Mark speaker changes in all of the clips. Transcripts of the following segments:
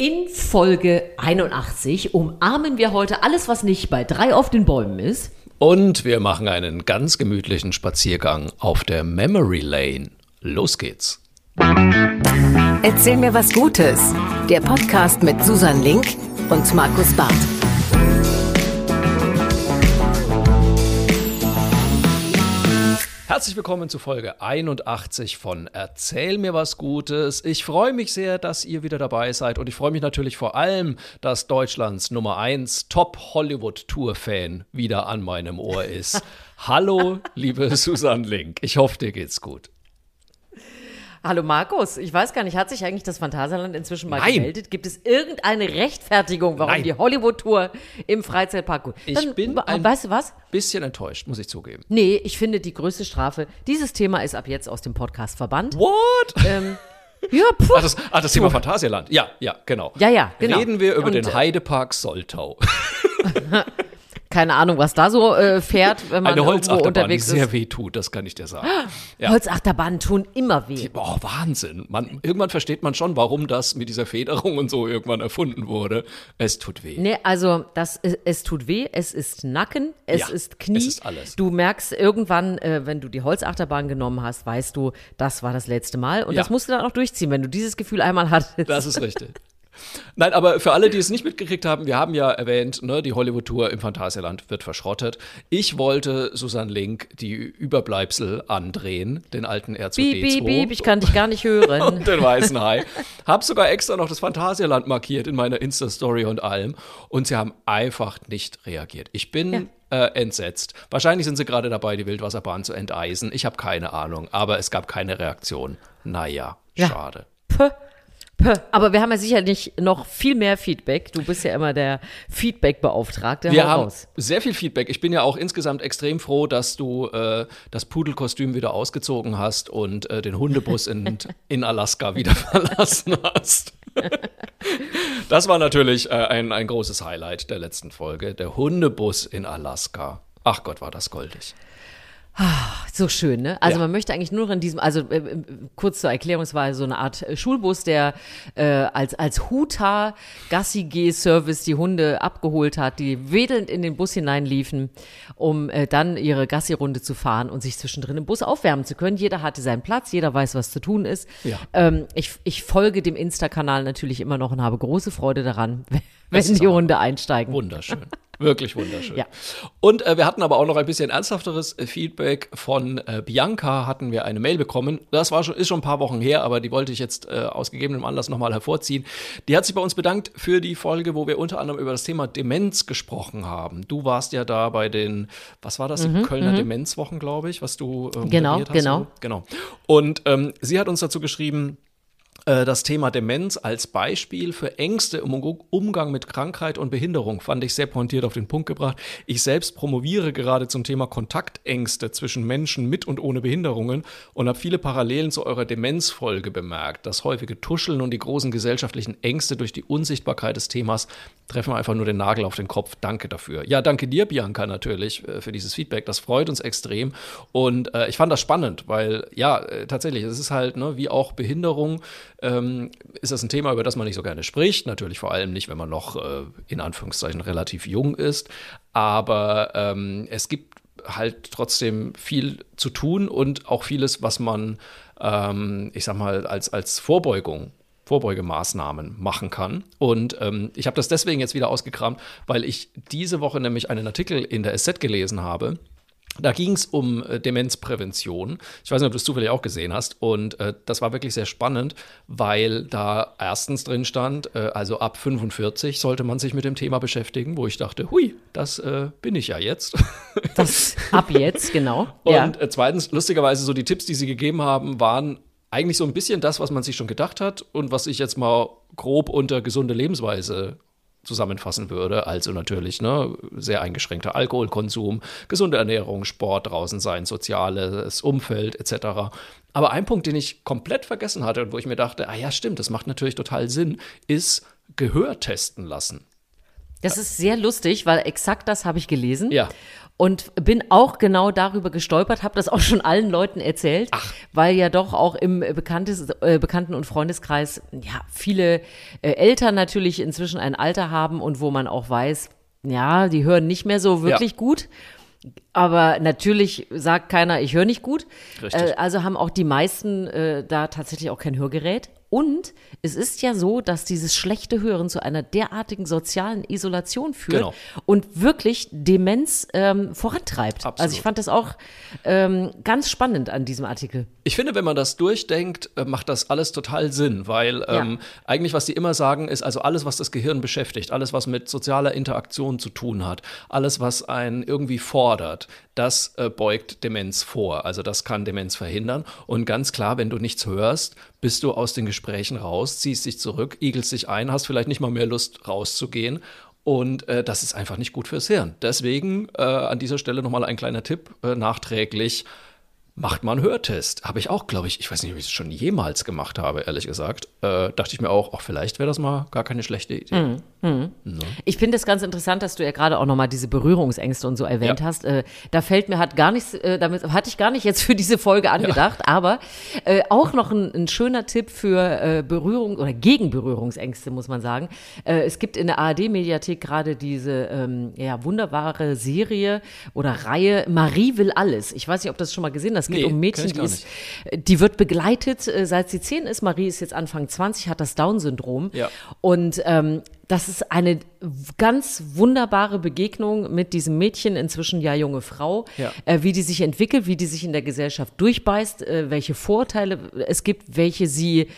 Speaker 1: In Folge 81 umarmen wir heute alles, was nicht bei drei auf den Bäumen ist.
Speaker 2: Und wir machen einen ganz gemütlichen Spaziergang auf der Memory Lane. Los geht's.
Speaker 3: Erzähl mir was Gutes. Der Podcast mit Susan Link und Markus Barth.
Speaker 2: Herzlich willkommen zu Folge 81 von Erzähl mir was Gutes. Ich freue mich sehr, dass ihr wieder dabei seid und ich freue mich natürlich vor allem, dass Deutschlands Nummer 1 Top Hollywood Tour Fan wieder an meinem Ohr ist. Hallo, liebe Susan Link. Ich hoffe, dir geht's gut.
Speaker 1: Hallo Markus, ich weiß gar nicht, hat sich eigentlich das Phantasialand inzwischen mal
Speaker 2: Nein.
Speaker 1: gemeldet? Gibt es irgendeine Rechtfertigung, warum
Speaker 2: Nein.
Speaker 1: die Hollywood-Tour im Freizeitpark...
Speaker 2: Ich bin ein-
Speaker 1: Weißt du was?
Speaker 2: Bisschen enttäuscht, muss ich zugeben.
Speaker 1: Nee, ich finde die größte Strafe, dieses Thema ist ab jetzt aus dem Podcast verbannt.
Speaker 2: What?
Speaker 1: Ähm, ja, puh.
Speaker 2: Ach, das, ah, das Thema Phantasialand. Ja, ja, genau.
Speaker 1: Ja, ja, genau.
Speaker 2: Reden wir über
Speaker 1: Und,
Speaker 2: den
Speaker 1: äh,
Speaker 2: Heidepark Soltau.
Speaker 1: Keine Ahnung, was da so äh, fährt, wenn man
Speaker 2: Eine
Speaker 1: irgendwo
Speaker 2: Holzachterbahn, die
Speaker 1: unterwegs
Speaker 2: sehr
Speaker 1: ist.
Speaker 2: weh tut, das kann ich dir sagen. Ja.
Speaker 1: Holzachterbahnen tun immer weh.
Speaker 2: Boah, Wahnsinn. Man, irgendwann versteht man schon, warum das mit dieser Federung und so irgendwann erfunden wurde. Es tut weh.
Speaker 1: Nee, also das, es, es tut weh, es ist Nacken, es
Speaker 2: Ja,
Speaker 1: ist Knie.
Speaker 2: es ist alles.
Speaker 1: Du merkst irgendwann, äh, wenn du die Holzachterbahn genommen hast, weißt du, das war das letzte Mal. Und
Speaker 2: Ja.
Speaker 1: das musst du dann auch durchziehen, wenn du dieses Gefühl einmal hattest.
Speaker 2: Das ist richtig. Nein, aber für alle, die es nicht mitgekriegt haben, wir haben ja erwähnt, ne, die Hollywood-Tour im Phantasialand wird verschrottet. Ich wollte Susan Link die Überbleibsel andrehen, den alten R2D2.
Speaker 1: Piep, piep, piep, ich kann dich gar nicht hören.
Speaker 2: und den weißen Hai. Hab sogar extra noch das Phantasialand markiert in meiner Insta-Story und allem. Und sie haben einfach nicht reagiert. Ich bin äh, entsetzt. Wahrscheinlich sind sie gerade dabei, die Wildwasserbahn zu enteisen. Ich habe keine Ahnung, aber es gab keine Reaktion. Naja,
Speaker 1: Ja.
Speaker 2: schade.
Speaker 1: Puh. Aber wir haben ja sicherlich noch viel mehr Feedback. Du bist ja immer der Feedback-Beauftragte.
Speaker 2: Wir
Speaker 1: Hau
Speaker 2: haben
Speaker 1: raus.
Speaker 2: sehr viel Feedback. Ich bin ja auch insgesamt extrem froh, dass du äh, das Pudelkostüm wieder ausgezogen hast und äh, den Hundebus in, in Alaska wieder verlassen hast. das war natürlich äh, ein, ein großes Highlight der letzten Folge. Der Hundebus in Alaska. Ach Gott, war das goldig.
Speaker 1: So schön, ne? Also
Speaker 2: Ja.
Speaker 1: man möchte eigentlich nur noch in diesem, also äh, äh, kurz zur Erklärung, es war so eine Art äh, Schulbus, der äh, als, als Huta Gassi-G-Service die Hunde abgeholt hat, die wedelnd in den Bus hineinliefen, um äh, dann ihre Gassi-Runde zu fahren und sich zwischendrin im Bus aufwärmen zu können. Jeder hatte seinen Platz, jeder weiß, was zu tun ist.
Speaker 2: Ja.
Speaker 1: Ähm, ich, ich folge dem Insta-Kanal natürlich immer noch und habe große Freude daran, wenn die Hunde einsteigen.
Speaker 2: Wunderschön. Wirklich wunderschön.
Speaker 1: Ja.
Speaker 2: Und äh, wir hatten aber auch noch ein bisschen ernsthafteres äh, Feedback von äh, Bianca, hatten wir eine Mail bekommen. Das war schon, ist schon ein paar Wochen her, aber die wollte ich jetzt äh, aus gegebenem Anlass nochmal hervorziehen. Die hat sich bei uns bedankt für die Folge, wo wir unter anderem über das Thema Demenz gesprochen haben. Du warst ja da bei den, was war das, die Kölner Demenzwochen, glaube ich, was du äh,
Speaker 1: Mhm, Genau,
Speaker 2: hast,
Speaker 1: genau.
Speaker 2: so? Genau. Und ähm, sie hat uns dazu geschrieben, das Thema Demenz als Beispiel für Ängste im Um- Umgang mit Krankheit und Behinderung fand ich sehr pointiert auf den Punkt gebracht. Ich selbst promoviere gerade zum Thema Kontaktängste zwischen Menschen mit und ohne Behinderungen und habe viele Parallelen zu eurer Demenzfolge bemerkt. Das häufige Tuscheln und die großen gesellschaftlichen Ängste durch die Unsichtbarkeit des Themas treffen einfach nur den Nagel auf den Kopf. Danke dafür. Ja, danke dir, Bianca, natürlich äh, für dieses Feedback. Das freut uns extrem. Und äh, ich fand das spannend, weil ja, äh, tatsächlich, es ist halt, ne, wie auch Behinderung, ähm, ist das ein Thema, über das man nicht so gerne spricht. Natürlich vor allem nicht, wenn man noch äh, in Anführungszeichen relativ jung ist. Aber ähm, es gibt halt trotzdem viel zu tun und auch vieles, was man, ähm, ich sag mal, als, als Vorbeugung Vorbeugemaßnahmen machen kann. Und ähm, ich habe das deswegen jetzt wieder ausgekramt, weil ich diese Woche nämlich einen Artikel in der SZ gelesen habe. Da ging es um äh, Demenzprävention. Ich weiß nicht, ob du es zufällig auch gesehen hast. Und äh, das war wirklich sehr spannend, weil da erstens drin stand, äh, also ab 45 sollte man sich mit dem Thema beschäftigen, wo ich dachte, hui, das äh, bin ich ja jetzt.
Speaker 1: Das ab jetzt, genau.
Speaker 2: Und
Speaker 1: ja.
Speaker 2: äh, zweitens, lustigerweise, so die Tipps, die sie gegeben haben, waren eigentlich so ein bisschen das, was man sich schon gedacht hat und was ich jetzt mal grob unter gesunde Lebensweise zusammenfassen würde. Also natürlich ne, sehr eingeschränkter Alkoholkonsum, gesunde Ernährung, Sport, draußen sein, soziales Umfeld etc. Aber ein Punkt, den ich komplett vergessen hatte und wo ich mir dachte, ah ja, stimmt, das macht natürlich total Sinn, ist Gehör testen lassen.
Speaker 1: Das ist sehr lustig, weil exakt das habe ich gelesen.
Speaker 2: Ja.
Speaker 1: Und bin auch genau darüber gestolpert, habe das auch schon allen Leuten erzählt, weil ja doch auch im Bekanntes, äh, Bekannten- und Freundeskreis ja viele äh, Eltern natürlich inzwischen ein Alter haben und wo man auch weiß, ja, die hören nicht mehr so wirklich
Speaker 2: Ja.
Speaker 1: gut. Aber natürlich sagt keiner, ich höre nicht gut.
Speaker 2: Richtig.
Speaker 1: Äh, also haben auch die meisten äh, da tatsächlich auch kein Hörgerät. Und es ist ja so, dass dieses schlechte Hören zu einer derartigen sozialen Isolation führt
Speaker 2: Genau.
Speaker 1: und wirklich Demenz ähm, vorantreibt.
Speaker 2: Absolut.
Speaker 1: Also ich fand das auch ähm, ganz spannend an diesem Artikel.
Speaker 2: Ich finde, wenn man das durchdenkt, äh, macht das alles total Sinn, weil
Speaker 1: Ja.
Speaker 2: ähm, eigentlich, was die immer sagen, ist, also alles, was das Gehirn beschäftigt, alles, was mit sozialer Interaktion zu tun hat, alles, was einen irgendwie fordert, das äh, beugt Demenz vor. Also das kann Demenz verhindern. Und ganz klar, wenn du nichts hörst, bist du aus den Gesprächen raus, ziehst dich zurück, igelst dich ein, hast vielleicht nicht mal mehr Lust rauszugehen. Und äh, das ist einfach nicht gut fürs Hirn. Deswegen äh, an dieser Stelle nochmal ein kleiner Tipp äh, nachträglich. Macht mal einen Hörtest. Habe ich auch, glaube ich, ich weiß nicht, ob ich es schon jemals gemacht habe, ehrlich gesagt. Äh, dachte ich mir auch, ach, vielleicht wäre das mal gar keine schlechte Idee.
Speaker 1: Ich finde es ganz interessant, dass du ja gerade auch nochmal diese Berührungsängste und so erwähnt
Speaker 2: Ja.
Speaker 1: hast. Äh, da fällt mir hat gar nichts, äh, damit hatte ich gar nicht jetzt für diese Folge angedacht, aber äh, auch noch ein, ein schöner Tipp für äh, Berührung oder gegen Berührungsängste, muss man sagen. Äh, es gibt in der ARD-Mediathek gerade diese ähm, ja, wunderbare Serie oder Reihe Marie will alles. Ich weiß nicht, ob das schon mal gesehen hast. Es geht
Speaker 2: Nee,
Speaker 1: um Mädchen, die ist, die wird begleitet, äh, seit sie zehn ist. Marie ist jetzt Anfang 20, hat das Down-Syndrom.
Speaker 2: Ja.
Speaker 1: Und ähm, das ist eine ganz wunderbare Begegnung mit diesem Mädchen, inzwischen ja junge Frau,
Speaker 2: Ja.
Speaker 1: äh, wie die sich entwickelt, wie die sich in der Gesellschaft durchbeißt, äh, welche Vorteile es gibt, welche sie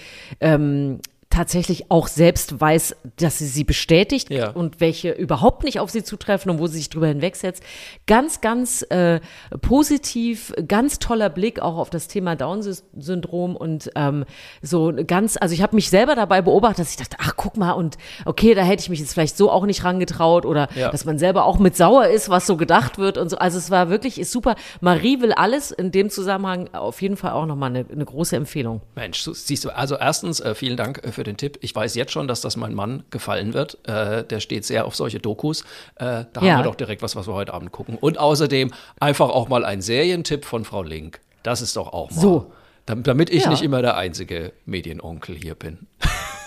Speaker 1: ähm, tatsächlich auch selbst weiß, dass sie sie bestätigt
Speaker 2: Ja.
Speaker 1: und welche überhaupt nicht auf sie zutreffen und wo sie sich drüber hinwegsetzt. Ganz, ganz äh, positiv, ganz toller Blick auch auf das Thema Down-Syndrom und ähm, so ganz, also ich habe mich selber dabei beobachtet, dass ich dachte, ach guck mal und okay, da hätte ich mich jetzt vielleicht so auch nicht rangetraut oder
Speaker 2: Ja.
Speaker 1: dass man selber auch mit sauer ist, was so gedacht wird und so. Also es war wirklich, ist super. Marie will alles in dem Zusammenhang auf jeden Fall auch nochmal eine, eine große Empfehlung.
Speaker 2: Mensch, siehst du, also erstens, äh, vielen Dank äh, für den Tipp. Ich weiß jetzt schon, dass das meinem Mann gefallen wird. Äh, der steht sehr auf solche Dokus. Äh, da
Speaker 1: Ja.
Speaker 2: haben wir doch direkt was, was wir heute Abend gucken. Und außerdem einfach auch mal ein Serientipp von Frau Link. Das ist doch auch mal.
Speaker 1: So.
Speaker 2: Dam- Damit ich
Speaker 1: Ja.
Speaker 2: nicht immer der einzige Medienonkel hier bin.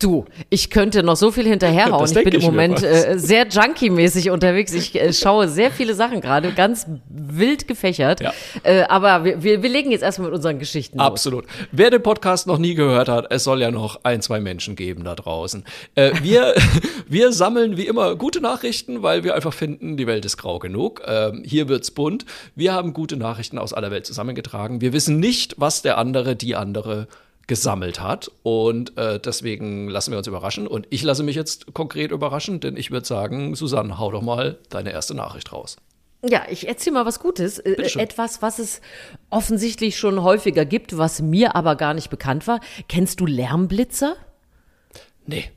Speaker 1: Du, ich könnte noch so viel hinterherhauen. Ich bin im Moment äh, sehr junkie-mäßig unterwegs. Ich äh, schaue sehr viele Sachen gerade, ganz wild gefächert.
Speaker 2: Ja.
Speaker 1: Äh, aber wir, wir, wir legen jetzt erstmal mit unseren Geschichten los.
Speaker 2: Absolut. Wer den Podcast noch nie gehört hat, es soll ja noch ein, zwei Menschen geben da draußen. Äh, wir, wir sammeln wie immer gute Nachrichten, weil wir einfach finden, die Welt ist grau genug. Ähm, hier wird's bunt. Wir haben gute Nachrichten aus aller Welt zusammengetragen. Wir wissen nicht, was der andere, die andere gesammelt hat und äh, deswegen lassen wir uns überraschen und ich lasse mich jetzt konkret überraschen, denn ich würde sagen, Susanne, hau doch mal deine erste Nachricht raus.
Speaker 1: Ja, ich erzähle mal was Gutes. Äh, etwas, was es offensichtlich schon häufiger gibt, was mir aber gar nicht bekannt war. Kennst du Lärmblitzer?
Speaker 2: Nee.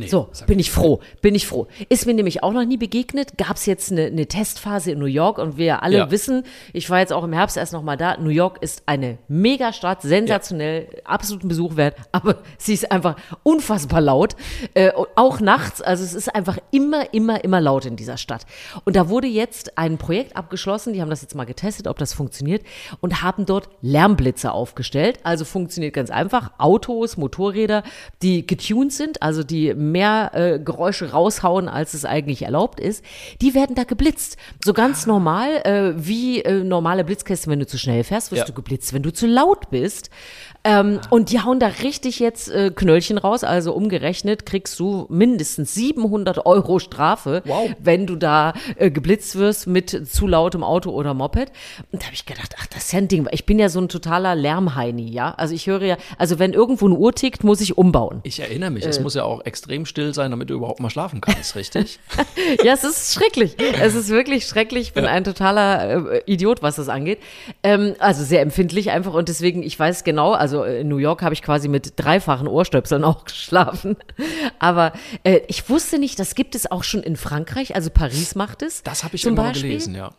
Speaker 2: Nee.
Speaker 1: So, bin ich froh, bin ich froh. Ist mir nämlich auch noch nie begegnet. Gab es jetzt eine, eine Testphase in New York und wir alle
Speaker 2: Ja.
Speaker 1: wissen, ich war jetzt auch im Herbst erst noch mal da. New York ist eine Megastadt, sensationell, absoluten Besuch wert, aber sie ist einfach unfassbar laut. Äh, auch nachts, also es ist einfach immer, immer, immer laut in dieser Stadt. Und da wurde jetzt ein Projekt abgeschlossen, die haben das jetzt mal getestet, ob das funktioniert und haben dort Lärmblitzer aufgestellt. Also funktioniert ganz einfach. Autos, Motorräder, die getuned sind, also die mehr äh, Geräusche raushauen, als es eigentlich erlaubt ist, die werden da geblitzt. So ganz normal, äh, wie äh, normale Blitzkästen, wenn du zu schnell fährst, wirst
Speaker 2: Ja.
Speaker 1: du geblitzt, wenn du zu laut bist. Ähm, und die hauen da richtig jetzt äh, Knöllchen raus, also umgerechnet kriegst du mindestens 700 Euro Strafe,
Speaker 2: Wow.
Speaker 1: wenn du da äh, geblitzt wirst mit zu lautem Auto oder Moped. Und da habe ich gedacht, ach, das ist ja ein Ding. Ich bin ja so ein totaler Lärmheini, ja. Also ich höre ja, also wenn irgendwo eine Uhr tickt, muss ich umbauen.
Speaker 2: Ich erinnere mich,
Speaker 1: Äh.
Speaker 2: es muss ja auch extrem still sein, damit du überhaupt mal schlafen kannst, richtig?
Speaker 1: Ja, es ist schrecklich. Es ist wirklich schrecklich. Ich bin ein totaler äh, Idiot, was das angeht. Ähm, also sehr empfindlich einfach und deswegen, ich weiß genau, also äh, in New York habe ich quasi mit dreifachen Ohrstöpseln auch geschlafen. Aber äh, ich wusste nicht, das gibt es auch schon in Frankreich. Also Paris macht es.
Speaker 2: Das habe ich
Speaker 1: Zum
Speaker 2: immer mal
Speaker 1: Beispiel.
Speaker 2: gelesen, ja.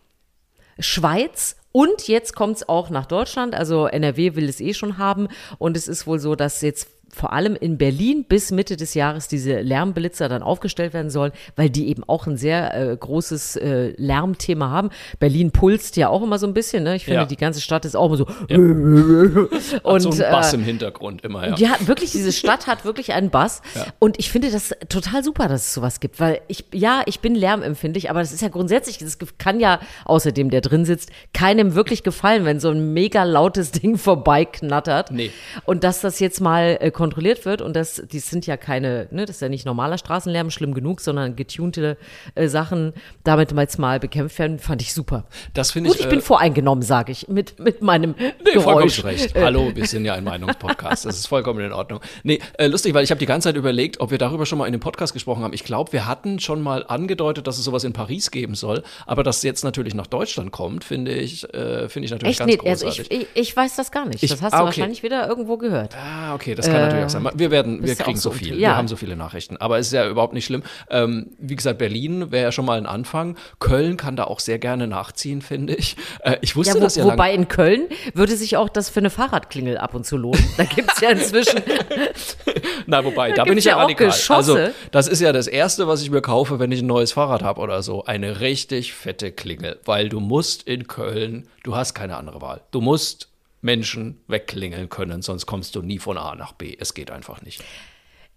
Speaker 1: Schweiz und jetzt kommt es auch nach Deutschland. Also NRW will es eh schon haben und es ist wohl so, dass jetzt vor allem in Berlin bis Mitte des Jahres diese Lärmblitzer dann aufgestellt werden sollen, weil die eben auch ein sehr äh, großes äh, Lärmthema haben. Berlin pulst ja auch immer so ein bisschen, ne? Ich finde,
Speaker 2: Ja.
Speaker 1: die ganze Stadt ist auch immer so.
Speaker 2: Ja.
Speaker 1: Und,
Speaker 2: so ein Bass
Speaker 1: äh,
Speaker 2: im Hintergrund immer, ja.
Speaker 1: ja, wirklich, diese Stadt hat wirklich einen Bass. Und ich finde das total super, dass es sowas gibt, weil ich, ja, ich bin lärmempfindlich, aber das ist ja grundsätzlich, das kann ja außerdem, der drin sitzt, keinem wirklich gefallen, wenn so ein mega lautes Ding vorbeiknattert.
Speaker 2: Nee.
Speaker 1: Und dass das jetzt mal äh, kontrolliert wird und das, die sind ja keine, ne, das ist ja nicht normaler Straßenlärm, schlimm genug, sondern getunte äh, Sachen, damit mal jetzt mal bekämpft werden, fand ich super.
Speaker 2: Das finde
Speaker 1: Gut,
Speaker 2: ich.
Speaker 1: ich bin
Speaker 2: äh,
Speaker 1: voreingenommen, sage ich, mit, mit meinem
Speaker 2: Nee, vollkommen
Speaker 1: Geräusch.
Speaker 2: zu recht.
Speaker 1: Äh,
Speaker 2: Hallo, wir sind ja ein Meinungspodcast. Das ist vollkommen in Ordnung. Nee, äh, lustig, weil ich habe die ganze Zeit überlegt, ob wir darüber schon mal in dem Podcast gesprochen haben. Ich glaube, wir hatten schon mal angedeutet, dass es sowas in Paris geben soll. Aber dass jetzt natürlich nach Deutschland kommt, finde ich, äh, finde ich natürlich
Speaker 1: Echt?
Speaker 2: ganz
Speaker 1: Nee, also
Speaker 2: großartig.
Speaker 1: ich, ich, ich weiß das gar nicht.
Speaker 2: Ich-
Speaker 1: das hast
Speaker 2: ah,
Speaker 1: du
Speaker 2: okay.
Speaker 1: wahrscheinlich wieder irgendwo gehört.
Speaker 2: Ah, okay, das kann natürlich auch sein. Wir werden, wir kriegen so
Speaker 1: so
Speaker 2: viel.
Speaker 1: ja.
Speaker 2: Wir haben so viele Nachrichten. Aber es ist ja überhaupt nicht schlimm. Ähm, wie gesagt, Berlin wäre ja schon mal ein Anfang. Köln kann da auch sehr gerne nachziehen, finde ich. Äh, ich wusste
Speaker 1: Ja, wo,
Speaker 2: das ja lange.
Speaker 1: wobei in Köln würde sich auch das für eine Fahrradklingel ab und zu lohnen. Da gibt es ja inzwischen.
Speaker 2: Na, wobei, da,
Speaker 1: Da
Speaker 2: bin ich ja,
Speaker 1: ja auch
Speaker 2: radikal.
Speaker 1: Geschosse.
Speaker 2: Also, das ist ja das Erste, was ich mir kaufe, wenn ich ein neues Fahrrad habe oder so. Eine richtig fette Klingel. Weil du musst in Köln, du hast keine andere Wahl. Du musst Menschen wegklingeln können, sonst kommst du nie von A nach B. Es geht einfach nicht.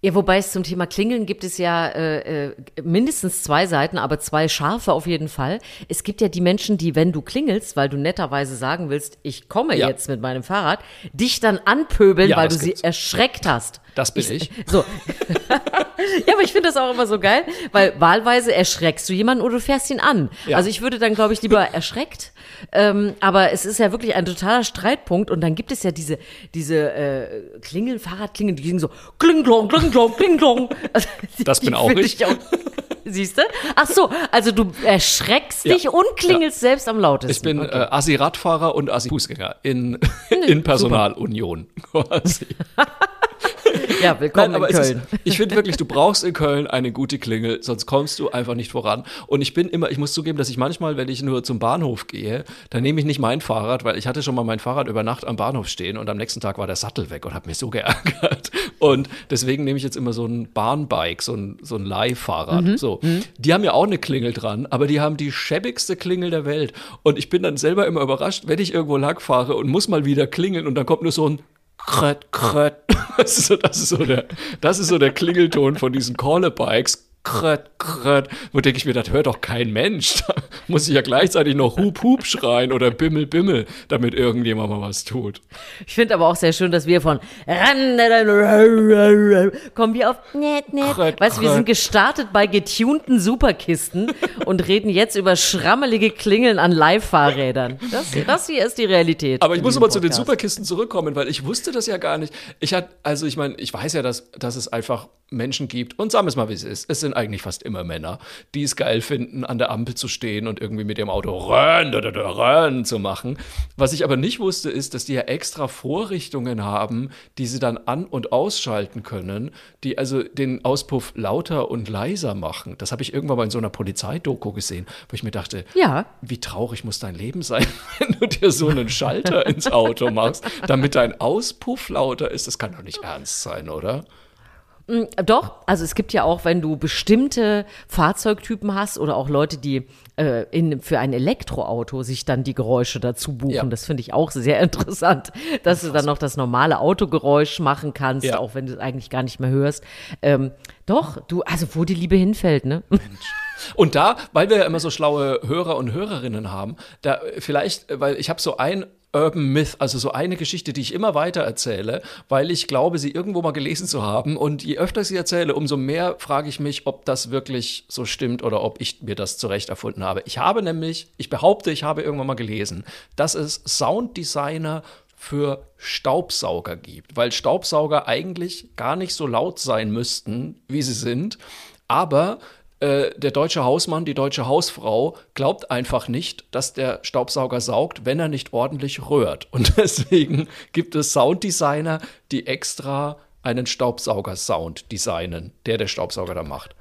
Speaker 1: Ja, wobei es zum Thema Klingeln gibt es ja äh, äh, mindestens zwei Seiten, aber zwei scharfe auf jeden Fall. Es gibt ja die Menschen, die, wenn du klingelst, weil du netterweise sagen willst, ich komme
Speaker 2: Ja.
Speaker 1: jetzt mit meinem Fahrrad, dich dann anpöbeln,
Speaker 2: Ja,
Speaker 1: weil du
Speaker 2: das
Speaker 1: sie
Speaker 2: gibt's.
Speaker 1: erschreckt hast.
Speaker 2: Das bin ich.
Speaker 1: So. ja, aber ich finde das auch immer so geil, weil wahlweise erschreckst du jemanden oder du fährst ihn an.
Speaker 2: Ja.
Speaker 1: Also ich würde dann, glaube ich, lieber erschreckt. Ähm, aber es ist ja wirklich ein totaler Streitpunkt. Und dann gibt es ja diese, diese äh, Klingeln, Fahrradklingeln, die klingen so klinglong, klinglong, klinglong. Also, die-
Speaker 2: Das bin auch
Speaker 1: finde
Speaker 2: ich.
Speaker 1: auch- Siehst du? Ach so, also du erschreckst
Speaker 2: Ja.
Speaker 1: dich und klingelst selbst am lautesten.
Speaker 2: Ich bin
Speaker 1: Okay.
Speaker 2: äh, Assi-Radfahrer und Assi-Fußgänger in, in Personalunion quasi.
Speaker 1: Ja, willkommen
Speaker 2: Nein,
Speaker 1: in Köln.
Speaker 2: Ist, ich finde wirklich, du brauchst in Köln eine gute Klingel, sonst kommst du einfach nicht voran. Und ich bin immer, ich muss zugeben, dass ich manchmal, wenn ich nur zum Bahnhof gehe, dann nehme ich nicht mein Fahrrad, weil ich hatte schon mal mein Fahrrad über Nacht am Bahnhof stehen und am nächsten Tag war der Sattel weg und hat mich so geärgert. Und deswegen nehme ich jetzt immer so ein Bahnbike, so ein, so ein Leihfahrrad.
Speaker 1: Mhm.
Speaker 2: So. Die haben ja auch eine Klingel dran, aber die haben die schäbigste Klingel der Welt. Und ich bin dann selber immer überrascht, wenn ich irgendwo lang fahre und muss mal wieder klingeln und dann kommt nur so ein Krött, krött. Das ist so, das ist so, der, das ist so der Klingelton von diesen Call-Bikes. Krött, krött. Wo denke ich mir, das hört doch kein Mensch. Da muss ich ja gleichzeitig noch Hup, Hup schreien oder Bimmel, Bimmel, damit irgendjemand mal was tut.
Speaker 1: Ich finde aber auch sehr schön, dass wir von kommen wir auf net, net.
Speaker 2: Krött,
Speaker 1: Weißt du, wir sind gestartet bei getunten Superkisten und reden jetzt über schrammelige Klingeln an Live-Fahrrädern. Das, das hier ist die Realität.
Speaker 2: Aber ich muss aber zu den. Superkisten zurückkommen, weil ich wusste das ja gar nicht. Ich hatte, also ich meine, ich weiß ja, dass, dass es einfach Menschen gibt, und sagen wir es mal, wie es ist. Es sind eigentlich fast immer Männer, die es geil finden, an der Ampel zu stehen und irgendwie mit ihrem Auto rön, rön zu machen. Was ich aber nicht wusste, ist, dass die ja extra Vorrichtungen haben, die sie dann an- und ausschalten können, die also den Auspuff lauter und leiser machen. Das habe ich irgendwann mal in so einer Polizeidoku gesehen, wo ich mir dachte,
Speaker 1: Ja.
Speaker 2: wie traurig muss dein Leben sein, wenn du dir so einen Schalter ins Auto machst, damit dein Auspuff lauter ist. Das kann doch nicht ernst sein, oder?
Speaker 1: Doch, also es gibt ja auch, wenn du bestimmte Fahrzeugtypen hast oder auch Leute, die äh, in, für ein Elektroauto sich dann die Geräusche dazu buchen.
Speaker 2: Ja.
Speaker 1: Das finde ich auch sehr interessant, dass du dann noch das normale Autogeräusch machen kannst,
Speaker 2: Ja.
Speaker 1: auch wenn du es eigentlich gar nicht mehr hörst. Ähm, doch, du, also wo die Liebe hinfällt, ne?
Speaker 2: Und da, weil wir ja immer so schlaue Hörer und Hörerinnen haben, da vielleicht, weil ich habe so ein Urban Myth, also so eine Geschichte, die ich immer weiter erzähle, weil ich glaube, sie irgendwo mal gelesen zu haben. Und je öfter ich sie erzähle, umso mehr frage ich mich, ob das wirklich so stimmt oder ob ich mir das zurecht erfunden habe. Ich habe nämlich, ich behaupte, ich habe irgendwann mal gelesen, dass es Sounddesigner für Staubsauger gibt, weil Staubsauger eigentlich gar nicht so laut sein müssten, wie sie sind, aber äh, der deutsche Hausmann, die deutsche Hausfrau glaubt einfach nicht, dass der Staubsauger saugt, wenn er nicht ordentlich rührt. Und deswegen gibt es Sounddesigner, die extra einen Staubsauger-Sound designen, der der Staubsauger da macht.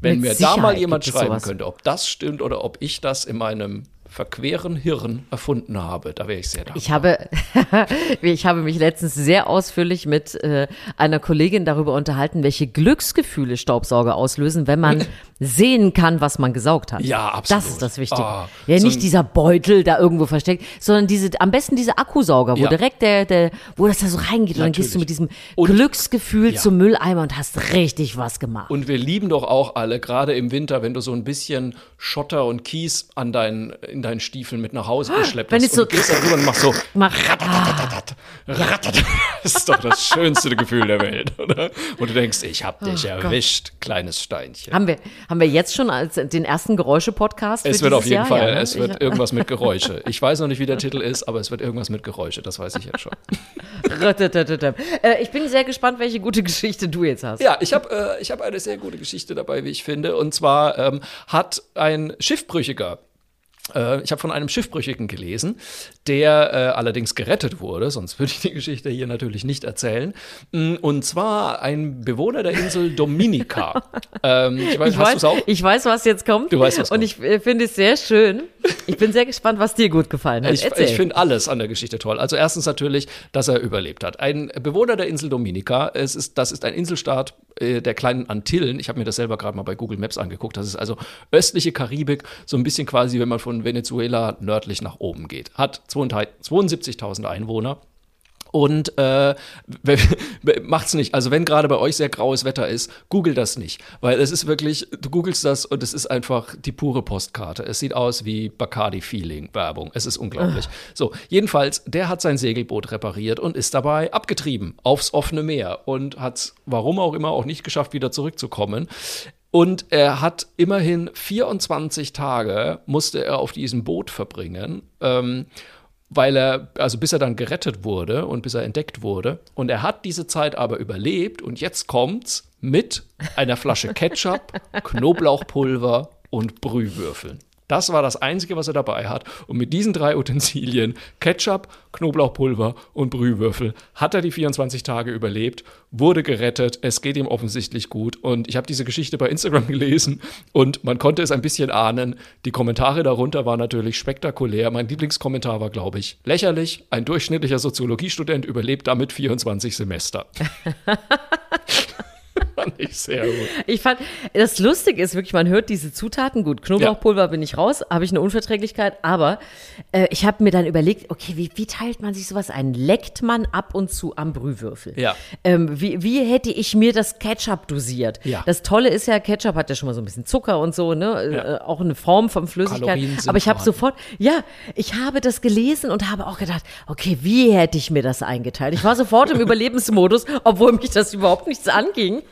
Speaker 2: Wenn
Speaker 1: Mit
Speaker 2: mir da mal
Speaker 1: Sicherheit
Speaker 2: jemand schreiben
Speaker 1: sowas.
Speaker 2: könnte, ob das stimmt oder ob ich das in meinem verqueren Hirn erfunden habe. Da wäre ich sehr dankbar.
Speaker 1: Ich habe, ich habe mich letztens sehr ausführlich mit äh, einer Kollegin darüber unterhalten, welche Glücksgefühle Staubsauger auslösen, wenn man sehen kann, was man gesaugt hat.
Speaker 2: Ja, absolut.
Speaker 1: Das ist das Wichtige.
Speaker 2: Ah,
Speaker 1: ja,
Speaker 2: so
Speaker 1: nicht dieser Beutel da irgendwo versteckt, sondern diese, am besten diese Akkusauger, wo
Speaker 2: Ja.
Speaker 1: direkt der, der, wo das da so reingeht und dann gehst du mit diesem
Speaker 2: Und-
Speaker 1: Glücksgefühl
Speaker 2: Ja.
Speaker 1: zum Mülleimer und hast richtig was gemacht.
Speaker 2: Und wir lieben doch auch alle, gerade im Winter, wenn du so ein bisschen Schotter und Kies an deinen, in deinen Stiefeln mit nach Hause geschleppt
Speaker 1: wenn
Speaker 2: hast.
Speaker 1: so-
Speaker 2: und du gehst da rüber und machst so,
Speaker 1: Mach,
Speaker 2: Ratatat, ratatat. das ist doch das schönste Gefühl der Welt, oder? Und du denkst, ich hab dich erwischt, kleines Steinchen.
Speaker 1: haben wir, haben wir jetzt schon als den ersten Geräusche-Podcast?
Speaker 2: Es wird auf jeden
Speaker 1: Jahr?
Speaker 2: Fall,
Speaker 1: Ja, ne?
Speaker 2: es wird irgendwas mit Geräusche. Ich weiß noch nicht, wie der Titel ist, aber es wird irgendwas mit Geräusche, das weiß ich jetzt schon.
Speaker 1: Äh, ich bin sehr gespannt, welche gute Geschichte du jetzt hast.
Speaker 2: Ja, ich habe äh, ich hab eine sehr gute Geschichte dabei, wie ich finde. Und zwar ähm, hat ein Schiffbrüchiger ich habe von einem Schiffbrüchigen gelesen, der äh, allerdings gerettet wurde, sonst würde ich die Geschichte hier natürlich nicht erzählen. Mm, Und zwar ein Bewohner der Insel Dominica. ähm, ich weiß,
Speaker 1: Ich weiß, ich weiß, was jetzt kommt.
Speaker 2: Du weißt, was
Speaker 1: Und
Speaker 2: kommt.
Speaker 1: ich äh, finde es sehr schön. Ich bin sehr gespannt, was dir gut gefallen hat.
Speaker 2: Ich, ich finde alles an der Geschichte toll. Also erstens natürlich, dass er überlebt hat. Ein Bewohner der Insel Dominica, es ist, das ist ein Inselstaat äh, der kleinen Antillen. Ich habe mir das selber gerade mal bei Google Maps angeguckt. Das ist also östliche Karibik, so ein bisschen quasi, wenn man von Venezuela nördlich nach oben geht. Hat 72.000 Einwohner. Und äh, macht's nicht. Also wenn gerade bei euch sehr graues Wetter ist, google das nicht, weil es ist wirklich, du googelst das und es ist einfach die pure Postkarte. Es sieht aus wie Bacardi Feeling Werbung. Es ist unglaublich. So, jedenfalls, der hat sein Segelboot repariert und ist dabei abgetrieben aufs offene Meer und hat, warum auch immer, auch nicht geschafft, wieder zurückzukommen. Und er hat immerhin 24 Tage musste er auf diesem Boot verbringen. Ähm, weil er, also bis er dann gerettet wurde und bis er entdeckt wurde. Und er hat diese Zeit aber überlebt und jetzt kommt's mit einer Flasche Ketchup, Knoblauchpulver und Brühwürfeln. Das war das Einzige, was er dabei hat. Und mit diesen drei Utensilien, Ketchup, Knoblauchpulver und Brühwürfel, hat er die 24 Tage überlebt, wurde gerettet. Es geht ihm offensichtlich gut. Und ich habe diese Geschichte bei Instagram gelesen und man konnte es ein bisschen ahnen. Die Kommentare darunter waren natürlich spektakulär. Mein Lieblingskommentar war, glaube ich, lächerlich. Ein durchschnittlicher Soziologiestudent überlebt damit 24 Semester. Fand ich sehr gut.
Speaker 1: Ich fand, das Lustige ist wirklich, man hört diese Zutaten gut. Knoblauchpulver bin ich raus, habe ich eine Unverträglichkeit, aber äh, ich habe mir dann überlegt, okay, wie, wie teilt man sich sowas ein? Leckt man ab und zu am Brühwürfel?
Speaker 2: Ja.
Speaker 1: Ähm, wie, wie hätte ich mir das Ketchup dosiert?
Speaker 2: Ja.
Speaker 1: Das Tolle ist ja, Ketchup hat ja schon mal so ein bisschen Zucker und so, ne?
Speaker 2: Ja.
Speaker 1: Äh, auch eine Form von Flüssigkeit. Aber ich habe sofort, ja, ich habe das gelesen und habe auch gedacht, okay, wie hätte ich mir das eingeteilt? Ich war sofort im Überlebensmodus, obwohl mich das überhaupt nichts anging.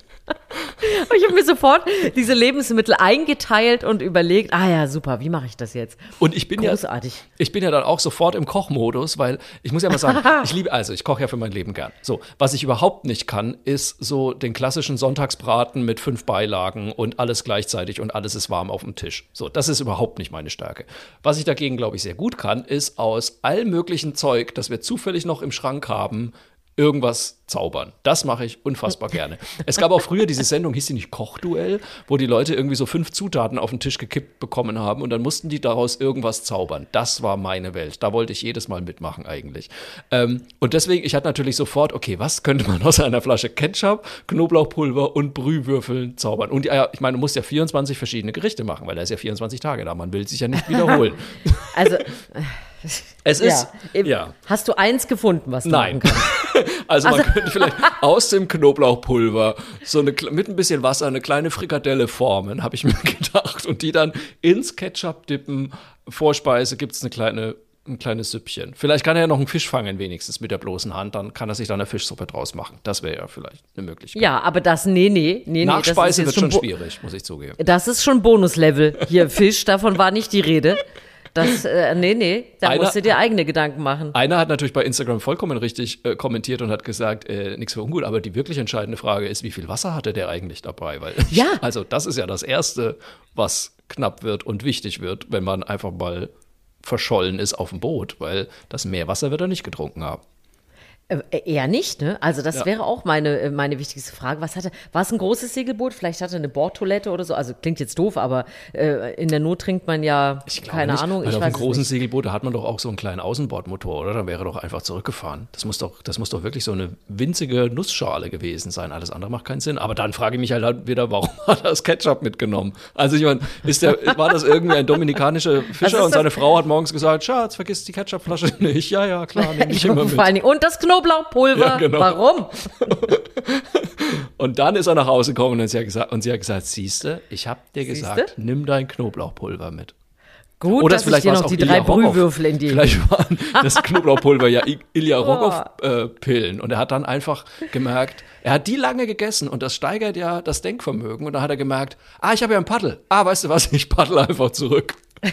Speaker 1: Ich habe mir sofort diese Lebensmittel eingeteilt und überlegt, ah ja, super, wie mache ich das jetzt?
Speaker 2: Und ich bin
Speaker 1: Großartig.
Speaker 2: ja, ich bin ja dann auch sofort im Kochmodus, weil ich muss ja mal sagen, ich liebe, also ich koche ja für mein Leben gern. So, was ich überhaupt nicht kann, ist so den klassischen Sonntagsbraten mit fünf Beilagen und alles gleichzeitig und alles ist warm auf dem Tisch. So, das ist überhaupt nicht meine Stärke. Was ich dagegen, glaube ich, sehr gut kann, ist aus all möglichen Zeug, das wir zufällig noch im Schrank haben, irgendwas zaubern. Das mache ich unfassbar gerne. Es gab auch früher diese Sendung, hieß die nicht Kochduell, wo die Leute irgendwie so fünf Zutaten auf den Tisch gekippt bekommen haben und dann mussten die daraus irgendwas zaubern. Das war meine Welt. Da wollte ich jedes Mal mitmachen eigentlich. Ähm, und deswegen, ich hatte natürlich sofort, okay, was könnte man aus einer Flasche Ketchup, Knoblauchpulver und Brühwürfeln zaubern? Und ja, ich meine, du musst ja 24 verschiedene Gerichte machen, weil er ist ja 24 Tage da. Man will sich ja nicht wiederholen.
Speaker 1: Also,
Speaker 2: Es ist,
Speaker 1: ja.
Speaker 2: ja.
Speaker 1: Hast du eins gefunden, was du
Speaker 2: Nein.
Speaker 1: machen kannst?
Speaker 2: Also man könnte vielleicht aus dem Knoblauchpulver so eine mit ein bisschen Wasser eine kleine Frikadelle formen, habe ich mir gedacht, und die dann ins Ketchup dippen. Vorspeise gibt es eine kleine ein kleines Süppchen. Vielleicht kann er ja noch einen Fisch fangen, wenigstens mit der bloßen Hand. Dann kann er sich da eine Fischsuppe draus machen. Das wäre ja vielleicht eine Möglichkeit.
Speaker 1: Ja, aber das, nee, nee, nee, nee.
Speaker 2: Nachspeise
Speaker 1: jetzt
Speaker 2: wird schon schwierig, muss ich zugeben.
Speaker 1: Das ist schon Bonuslevel. Hier, Fisch, davon war nicht die Rede. Das, äh, nee, nee, da
Speaker 2: Einer-
Speaker 1: musst du dir eigene Gedanken machen.
Speaker 2: Einer hat natürlich bei Instagram vollkommen richtig äh, kommentiert und hat gesagt, äh, nichts für ungut, aber die wirklich entscheidende Frage ist, wie viel Wasser hatte der eigentlich dabei? Weil
Speaker 1: Ja.
Speaker 2: also das ist ja das Erste, was knapp wird und wichtig wird, wenn man einfach mal verschollen ist auf dem Boot, weil das Meerwasser wird er nicht getrunken haben.
Speaker 1: Äh, eher nicht, ne? Also das ja. wäre auch meine, äh, meine wichtigste Frage. Was hatte, war es ein großes Segelboot? Vielleicht hatte eine Bordtoilette oder so. Also klingt jetzt doof, aber äh, in der Not trinkt man ja, keine
Speaker 2: nicht,
Speaker 1: Ahnung.
Speaker 2: Ich auf einem großen Segelboot, da hat man doch auch so einen kleinen Außenbordmotor, oder? Dann wäre doch einfach zurückgefahren. Das muss doch, das muss doch wirklich so eine winzige Nussschale gewesen sein. Alles andere macht keinen Sinn. Aber dann frage ich mich halt wieder, warum hat er das Ketchup mitgenommen? Also ich meine, ist der, war das irgendwie ein dominikanischer Fischer und seine Frau hat morgens gesagt, Schatz, vergiss die Ketchupflasche nicht. Ja, ja, klar, nehme ich immer mit.
Speaker 1: Vor allen Dingen. Und das Knoblauchpulver. Ja, genau. Warum?
Speaker 2: und dann ist er nach Hause gekommen und sie hat gesagt, und sie hat gesagt siehste, ich habe dir siehste? gesagt, nimm dein Knoblauchpulver mit.
Speaker 1: Gut, Oder dass vielleicht ich dir noch die drei Brühwürfel in die.
Speaker 2: Vielleicht waren das Knoblauchpulver ja Ilya Rogoff-Pillen. Äh, und er hat dann einfach gemerkt, er hat die lange gegessen und das steigert ja das Denkvermögen. Und dann hat er gemerkt, ah, ich habe ja ein Paddel. Ah, weißt du was, ich paddel einfach zurück.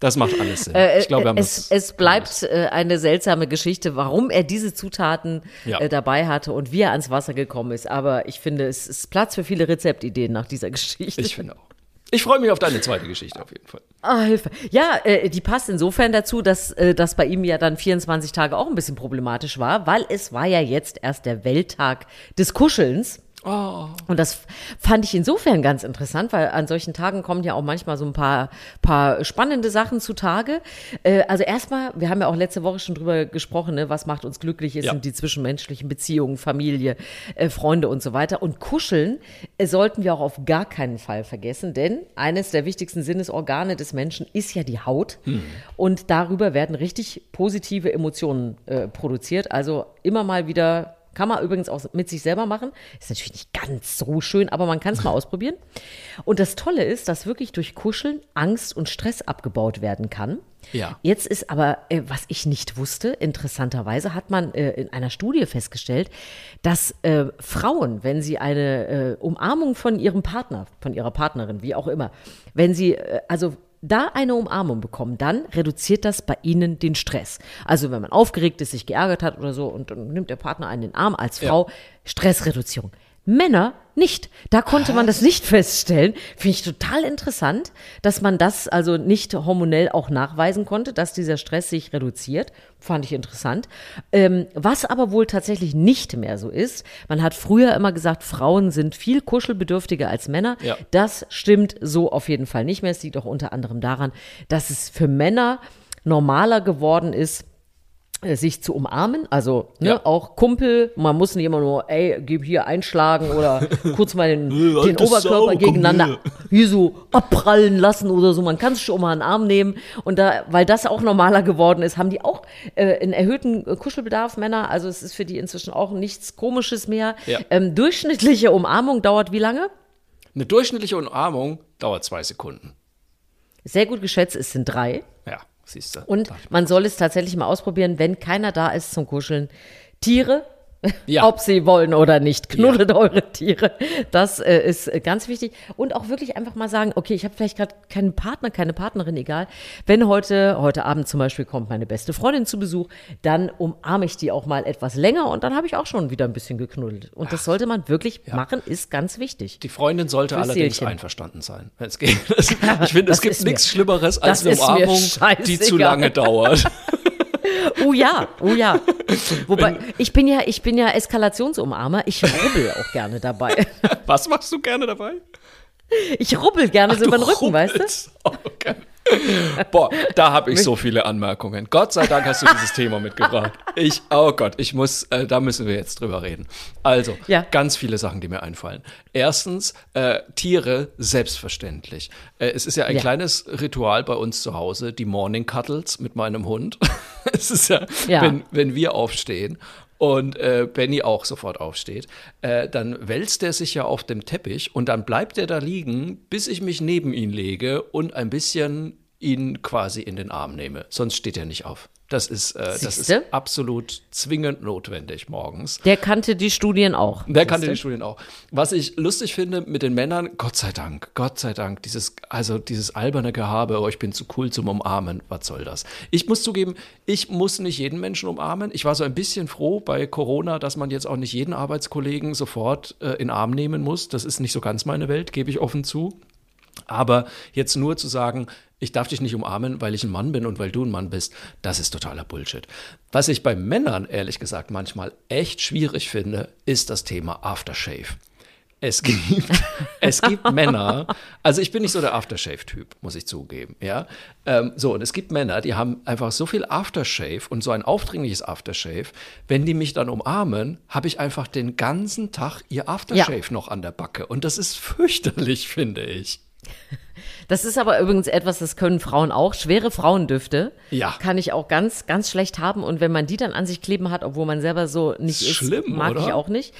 Speaker 2: Das macht alles Sinn.
Speaker 1: Äh, ich glaube, wir haben es, es bleibt äh, eine seltsame Geschichte, warum er diese Zutaten ja. äh, dabei hatte und wie er ans Wasser gekommen ist. Aber ich finde, es ist Platz für viele Rezeptideen nach dieser Geschichte.
Speaker 2: Ich finde auch. Ich freue mich auf deine zweite Geschichte auf jeden Fall.
Speaker 1: Ah, Hilfe. Ja, äh, die passt insofern dazu, dass äh, das bei ihm ja dann 24 Tage auch ein bisschen problematisch war, weil es war ja jetzt erst der Welttag des Kuschelns. Oh. Und das fand ich insofern ganz interessant, weil an solchen Tagen kommen ja auch manchmal so ein paar, paar spannende Sachen zutage. Äh, also erstmal, wir haben ja auch letzte Woche schon drüber gesprochen, ne, was macht uns glücklich, ist, ja. sind die zwischenmenschlichen Beziehungen, Familie, äh, Freunde und so weiter. Und kuscheln äh, sollten wir auch auf gar keinen Fall vergessen, denn eines der wichtigsten Sinnesorgane des Menschen ist ja die Haut. Hm. Und darüber werden richtig positive Emotionen äh, produziert. Also immer mal wieder kann man übrigens auch mit sich selber machen. Ist natürlich nicht ganz so schön, aber man kann es mal ausprobieren. Und das Tolle ist, dass wirklich durch Kuscheln Angst und Stress abgebaut werden kann. Ja. Jetzt ist aber, äh, was ich nicht wusste, interessanterweise hat man äh, in einer Studie festgestellt, dass äh, Frauen, wenn sie eine äh, Umarmung von ihrem Partner, von ihrer Partnerin, wie auch immer, wenn sie äh, also da eine Umarmung bekommen, dann reduziert das bei ihnen den Stress. Also wenn man aufgeregt ist, sich geärgert hat oder so und dann nimmt der Partner einen in den Arm als Frau, ja. Stressreduzierung. Männer nicht. Da konnte man das nicht feststellen. Finde ich total interessant, dass man das also nicht hormonell auch nachweisen konnte, dass dieser Stress sich reduziert. Fand ich interessant. Ähm, was aber wohl tatsächlich nicht mehr so ist, man hat früher immer gesagt, Frauen sind viel kuschelbedürftiger als Männer. Ja. Das stimmt so auf jeden Fall nicht mehr. Es liegt auch unter anderem daran, dass es für Männer normaler geworden ist, sich zu umarmen, also ne, ja. auch Kumpel, man muss nicht immer nur, ey, gib hier einschlagen oder kurz mal den, den Oberkörper Sau, gegeneinander hier so abprallen lassen oder so, man kann sich schon mal einen Arm nehmen und da, weil das auch normaler geworden ist, haben die auch äh, einen erhöhten Kuschelbedarf, Männer, also es ist für die inzwischen auch nichts Komisches mehr. Ja. Ähm, durchschnittliche Umarmung dauert wie lange?
Speaker 2: Eine durchschnittliche Umarmung dauert zwei Sekunden.
Speaker 1: Sehr gut geschätzt, es sind drei.
Speaker 2: Ja. Siehst du.
Speaker 1: Und man soll es tatsächlich mal ausprobieren, wenn keiner da ist zum Kuscheln. Tiere, ja. ob sie wollen oder nicht. Knuddelt ja. eure Tiere. Das äh, ist äh, ganz wichtig. Und auch wirklich einfach mal sagen, okay, ich habe vielleicht gerade keinen Partner, keine Partnerin, egal. Wenn heute, heute Abend zum Beispiel kommt meine beste Freundin zu Besuch, dann umarme ich die auch mal etwas länger und dann habe ich auch schon wieder ein bisschen geknuddelt. Und das sollte man wirklich ja. machen, ist ganz wichtig.
Speaker 2: Die Freundin sollte Fürs allerdings Seelchen. einverstanden sein, es geht. ich finde, es gibt nichts Schlimmeres als eine Umarmung, die zu lange dauert.
Speaker 1: Oh ja, oh ja. Wobei, ich bin ja, ich bin ja Eskalationsumarmer. Ich rubbel auch gerne dabei.
Speaker 2: Was machst du gerne dabei?
Speaker 1: Ich rubbel gerne Ach, so über den Rücken, rubbelst. weißt du? Okay.
Speaker 2: Boah, da habe ich so viele Anmerkungen. Gott sei Dank hast du dieses Thema mitgebracht. Ich, oh Gott, ich muss, äh, da müssen wir jetzt drüber reden. Also, ja. ganz viele Sachen, die mir einfallen. Erstens, äh, Tiere, selbstverständlich. Äh, es ist ja ein ja. kleines Ritual bei uns zu Hause, die Morning Cuddles mit meinem Hund. es ist ja, ja. Wenn, wenn wir aufstehen und äh, Benny auch sofort aufsteht, äh, dann wälzt er sich ja auf dem Teppich und dann bleibt er da liegen, bis ich mich neben ihn lege und ein bisschen ihn quasi in den Arm nehme. Sonst steht er nicht auf. Das ist, äh, das ist absolut zwingend notwendig morgens.
Speaker 1: Der kannte die Studien auch.
Speaker 2: Der kannte die Studien auch. Was ich lustig finde mit den Männern, Gott sei Dank, Gott sei Dank, dieses, also dieses alberne Gehabe, oh, ich bin zu cool zum Umarmen, was soll das? Ich muss zugeben, ich muss nicht jeden Menschen umarmen. Ich war so ein bisschen froh bei Corona, dass man jetzt auch nicht jeden Arbeitskollegen sofort äh, in Arm nehmen muss. Das ist nicht so ganz meine Welt, gebe ich offen zu. Aber jetzt nur zu sagen, ich darf dich nicht umarmen, weil ich ein Mann bin und weil du ein Mann bist, das ist totaler Bullshit. Was ich bei Männern ehrlich gesagt manchmal echt schwierig finde, ist das Thema Aftershave. Es gibt, es gibt Männer, also ich bin nicht so der Aftershave-Typ, muss ich zugeben, ja. Ähm, so, und es gibt Männer, die haben einfach so viel Aftershave und so ein aufdringliches Aftershave, wenn die mich dann umarmen, habe ich einfach den ganzen Tag ihr Aftershave ja. noch an der Backe. Und das ist fürchterlich, finde ich.
Speaker 1: Das ist aber übrigens etwas, das können Frauen auch. Schwere Frauendüfte
Speaker 2: ja.
Speaker 1: kann ich auch ganz, ganz schlecht haben. Und wenn man die dann an sich kleben hat, obwohl man selber so nicht ist,
Speaker 2: Schlimm,
Speaker 1: mag
Speaker 2: oder?
Speaker 1: ich auch nicht.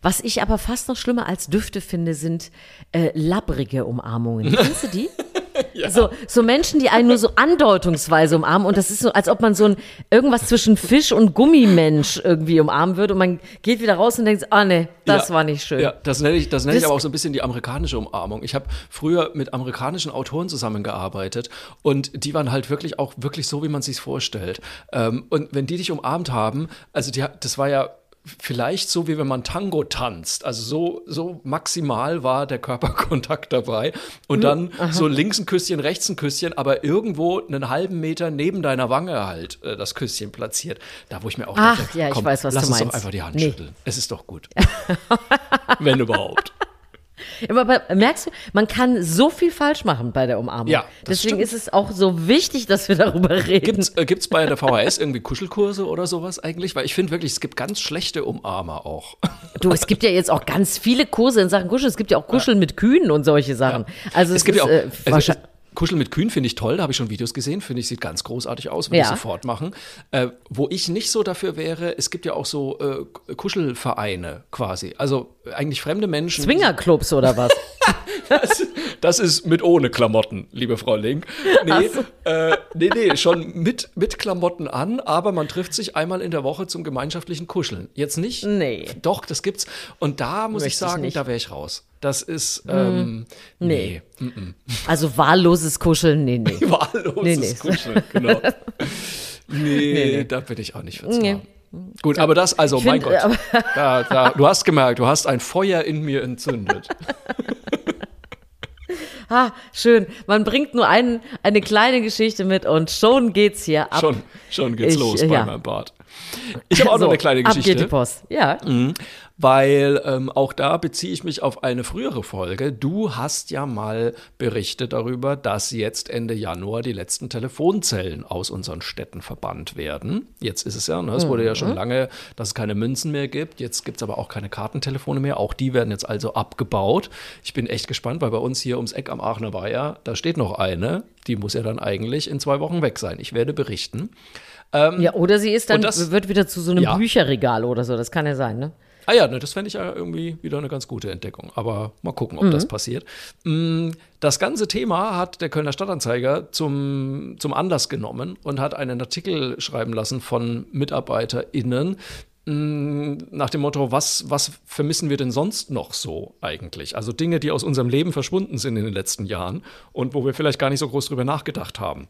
Speaker 1: Was ich aber fast noch schlimmer als Düfte finde, sind äh, labbrige Umarmungen. Kennst du die? ja. so, so Menschen, die einen nur so andeutungsweise umarmen und das ist so, als ob man so ein irgendwas zwischen Fisch und Gummimensch irgendwie umarmen würde und man geht wieder raus und denkt, ah nee, das
Speaker 2: ja.
Speaker 1: war nicht schön.
Speaker 2: Ja, das nenne ich, das nenne ich aber auch so ein bisschen die amerikanische Umarmung. Ich habe früher mit amerikanischen Autoren zusammengearbeitet und die waren halt wirklich auch wirklich so, wie man sich vorstellt. Ähm, und wenn die dich umarmt haben, also die, das war ja vielleicht so, wie wenn man Tango tanzt. Also so, so maximal war der Körperkontakt dabei. Und mhm. dann Aha. so links ein Küsschen, rechts ein Küsschen, aber irgendwo einen halben Meter neben deiner Wange halt äh, das Küsschen platziert. Da, wo ich mir auch
Speaker 1: Ach,
Speaker 2: dachte,
Speaker 1: ja, ich
Speaker 2: komm,
Speaker 1: weiß, was
Speaker 2: lass
Speaker 1: du
Speaker 2: uns
Speaker 1: meinst.
Speaker 2: doch einfach die Hand
Speaker 1: nee.
Speaker 2: schütteln. Es ist doch gut. wenn überhaupt.
Speaker 1: Aber merkst du, man kann so viel falsch machen bei der Umarmung.
Speaker 2: Ja,
Speaker 1: Deswegen
Speaker 2: stimmt.
Speaker 1: ist es auch so wichtig, dass wir darüber reden.
Speaker 2: Gibt's, äh, gibt's bei der VHS irgendwie Kuschelkurse oder sowas eigentlich? Weil ich finde wirklich, es gibt ganz schlechte Umarmer auch.
Speaker 1: Du, es gibt ja jetzt auch ganz viele Kurse in Sachen Kuscheln. Es gibt ja auch Kuscheln ja. mit Kühen und solche Sachen. Also es,
Speaker 2: es gibt
Speaker 1: ist,
Speaker 2: ja auch,
Speaker 1: äh,
Speaker 2: es, Kuscheln mit Kühen finde ich toll, da habe ich schon Videos gesehen, finde ich, sieht ganz großartig aus, würde
Speaker 1: Ja.
Speaker 2: ich sofort machen. Äh, wo ich nicht so dafür wäre, es gibt ja auch so äh, Kuschelvereine quasi, also eigentlich fremde Menschen.
Speaker 1: Swingerclubs oder was?
Speaker 2: Das, das ist mit ohne Klamotten, liebe Frau Link. Nee, äh, nee, nee, schon mit, mit Klamotten an, aber man trifft sich einmal in der Woche zum gemeinschaftlichen Kuscheln. Jetzt nicht?
Speaker 1: Nee.
Speaker 2: Doch, das gibt's. Und da muss ich
Speaker 1: Möchte ich
Speaker 2: sagen, da wäre ich raus. Das ist, ähm,
Speaker 1: Nee.
Speaker 2: nee. Mm
Speaker 1: Also wahlloses Kuscheln, nee, nee.
Speaker 2: Wahlloses
Speaker 1: Nee, nee.
Speaker 2: Kuscheln, genau. Nee,
Speaker 1: nee.
Speaker 2: da bin ich auch nicht für. Gut, aber das, also,
Speaker 1: Ich
Speaker 2: mein
Speaker 1: find,
Speaker 2: Gott. Da, da, du hast gemerkt, du hast ein Feuer in mir entzündet.
Speaker 1: Ah, schön. Man bringt nur einen, eine kleine Geschichte mit und schon geht's hier ab.
Speaker 2: Schon, schon geht's
Speaker 1: Ich,
Speaker 2: los
Speaker 1: äh,
Speaker 2: bei
Speaker 1: ja.
Speaker 2: meinem Bart. Ich habe auch
Speaker 1: so,
Speaker 2: noch eine kleine
Speaker 1: Ab
Speaker 2: Geschichte.
Speaker 1: geht die Post. Ja.
Speaker 2: Weil ähm, auch da beziehe ich mich auf eine frühere Folge. Du hast ja mal berichtet darüber, dass jetzt Ende Januar die letzten Telefonzellen aus unseren Städten verbannt werden. Jetzt ist es ja, ne? es wurde ja schon lange, dass es keine Münzen mehr gibt. Jetzt gibt es aber auch keine Kartentelefone mehr. Auch die werden jetzt also abgebaut. Ich bin echt gespannt, weil bei uns hier ums Eck am Aachener Weiher, da steht noch eine. Die muss ja dann eigentlich in zwei Wochen weg sein. Ich werde berichten.
Speaker 1: Ja, oder sie ist dann,
Speaker 2: das-
Speaker 1: wird wieder zu so einem
Speaker 2: Ja.
Speaker 1: Bücherregal oder so. Das kann ja sein, ne?
Speaker 2: Ah ja, ne, das fände ich ja irgendwie wieder eine ganz gute Entdeckung. Aber mal gucken, ob das passiert. Mm, Das ganze Thema hat der Kölner Stadtanzeiger zum, zum Anlass genommen und hat einen Artikel schreiben lassen von MitarbeiterInnen mm, nach dem Motto, was, was vermissen wir denn sonst noch so eigentlich? Also Dinge, die aus unserem Leben verschwunden sind in den letzten Jahren und wo wir vielleicht gar nicht so groß drüber nachgedacht haben.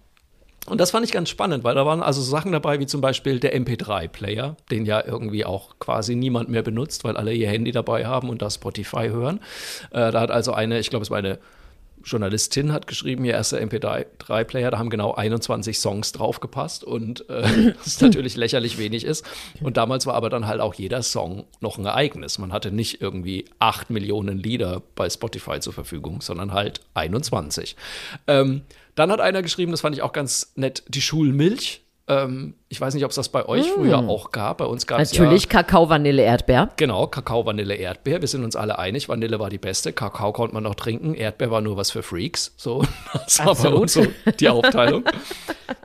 Speaker 2: Und das fand ich ganz spannend, weil da waren also Sachen dabei, wie zum Beispiel der MP3-Player, den ja irgendwie auch quasi niemand mehr benutzt, weil alle ihr Handy dabei haben und da Spotify hören. Äh, da hat also eine, ich glaube, es war eine Journalistin hat geschrieben, ihr erster MP3-Player, da haben genau 21 Songs draufgepasst und äh, das natürlich lächerlich wenig ist. Und damals war aber dann halt auch jeder Song noch ein Ereignis. Man hatte nicht irgendwie 8 Millionen Lieder bei Spotify zur Verfügung, sondern halt 21. Ähm, dann hat einer geschrieben, das fand ich auch ganz nett, die Schulmilch. Ähm, ich weiß nicht, ob es das bei euch früher auch gab. Bei uns gab es ja
Speaker 1: Natürlich Kakao, Vanille, Erdbeer.
Speaker 2: Genau, Kakao, Vanille, Erdbeer. Wir sind uns alle einig, Vanille war die beste. Kakao konnte man noch trinken. Erdbeer war nur was für Freaks. So, das war bei uns so die Aufteilung.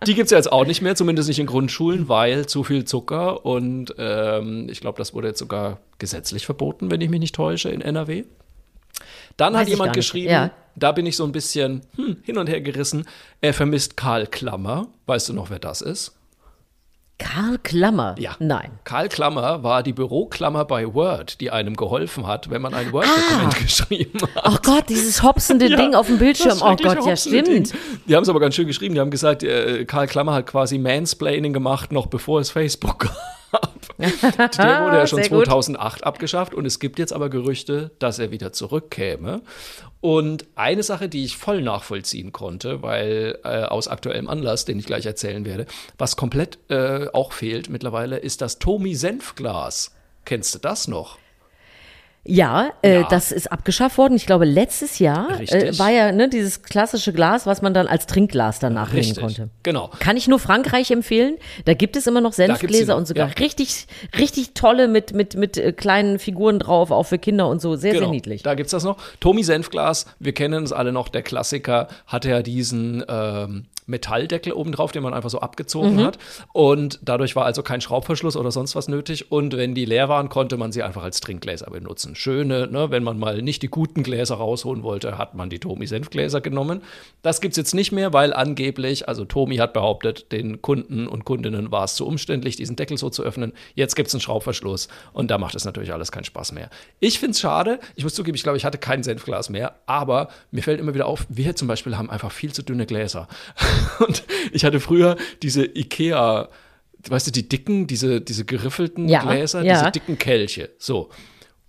Speaker 2: die gibt es jetzt auch nicht mehr, zumindest nicht in Grundschulen, weil zu viel Zucker und ähm, ich glaube, das wurde jetzt sogar gesetzlich verboten, wenn ich mich nicht täusche, in NRW. Dann
Speaker 1: Weiß
Speaker 2: hat jemand geschrieben,
Speaker 1: Ja.
Speaker 2: Da bin ich so ein bisschen hm, hin und her gerissen. Er vermisst Karl Klammer. Weißt du noch, wer das ist?
Speaker 1: Karl Klammer.
Speaker 2: Ja.
Speaker 1: Nein.
Speaker 2: Karl Klammer war die Büroklammer bei Word, die einem geholfen hat, wenn man ein Word-Dokument geschrieben hat.
Speaker 1: Oh Gott, dieses hopsende
Speaker 2: Ja,
Speaker 1: Ding auf dem Bildschirm. Oh Gott, ja, stimmt.
Speaker 2: Ding. Die haben es aber ganz schön geschrieben. Die haben gesagt, äh, Karl Klammer hat quasi Mansplaining gemacht, noch bevor es Facebook gab. Der wurde ja schon
Speaker 1: Sehr gut.
Speaker 2: 2008 abgeschafft und es gibt jetzt aber Gerüchte, dass er wieder zurückkäme. Und eine Sache, die ich voll nachvollziehen konnte, weil äh, aus aktuellem Anlass, den ich gleich erzählen werde, was komplett äh, auch fehlt mittlerweile, ist das Tomi Senfglas. Kennst du das noch?
Speaker 1: Ja, äh,
Speaker 2: Ja.
Speaker 1: das ist abgeschafft worden. Ich glaube, letztes Jahr äh, war ja ne, dieses klassische Glas, was man dann als Trinkglas danach nehmen
Speaker 2: Richtig.
Speaker 1: konnte.
Speaker 2: Genau.
Speaker 1: Kann ich nur Frankreich empfehlen. Da gibt es immer noch Senfgläser und sogar
Speaker 2: ja.
Speaker 1: richtig, richtig tolle mit, mit, mit äh, kleinen Figuren drauf, auch für Kinder und so. Sehr, sehr niedlich.
Speaker 2: Genau. Da gibt's das noch. Tomi Senfglas, wir kennen es alle noch, der Klassiker, hatte ja diesen ähm, Metalldeckel oben drauf, den man einfach so abgezogen
Speaker 1: Mhm.
Speaker 2: hat. Und dadurch war also kein Schraubverschluss oder sonst was nötig. Und wenn die leer waren, konnte man sie einfach als Trinkgläser benutzen. Schöne, ne, wenn man mal nicht die guten Gläser rausholen wollte, hat man die Tomi Senfgläser genommen. Das gibt's jetzt nicht mehr, weil angeblich, also Tomi hat behauptet, den Kunden und Kundinnen war es zu umständlich, diesen Deckel so zu öffnen. Jetzt gibt's einen Schraubverschluss und da macht es natürlich alles keinen Spaß mehr. Ich find's schade. Ich muss zugeben, ich glaube, ich hatte kein Senfglas mehr, aber mir fällt immer wieder auf, wir zum Beispiel haben einfach viel zu dünne Gläser. Und ich hatte früher diese Ikea, weißt du, die dicken, diese, diese geriffelten
Speaker 1: Ja,
Speaker 2: Gläser,
Speaker 1: ja.
Speaker 2: diese dicken Kelche. So.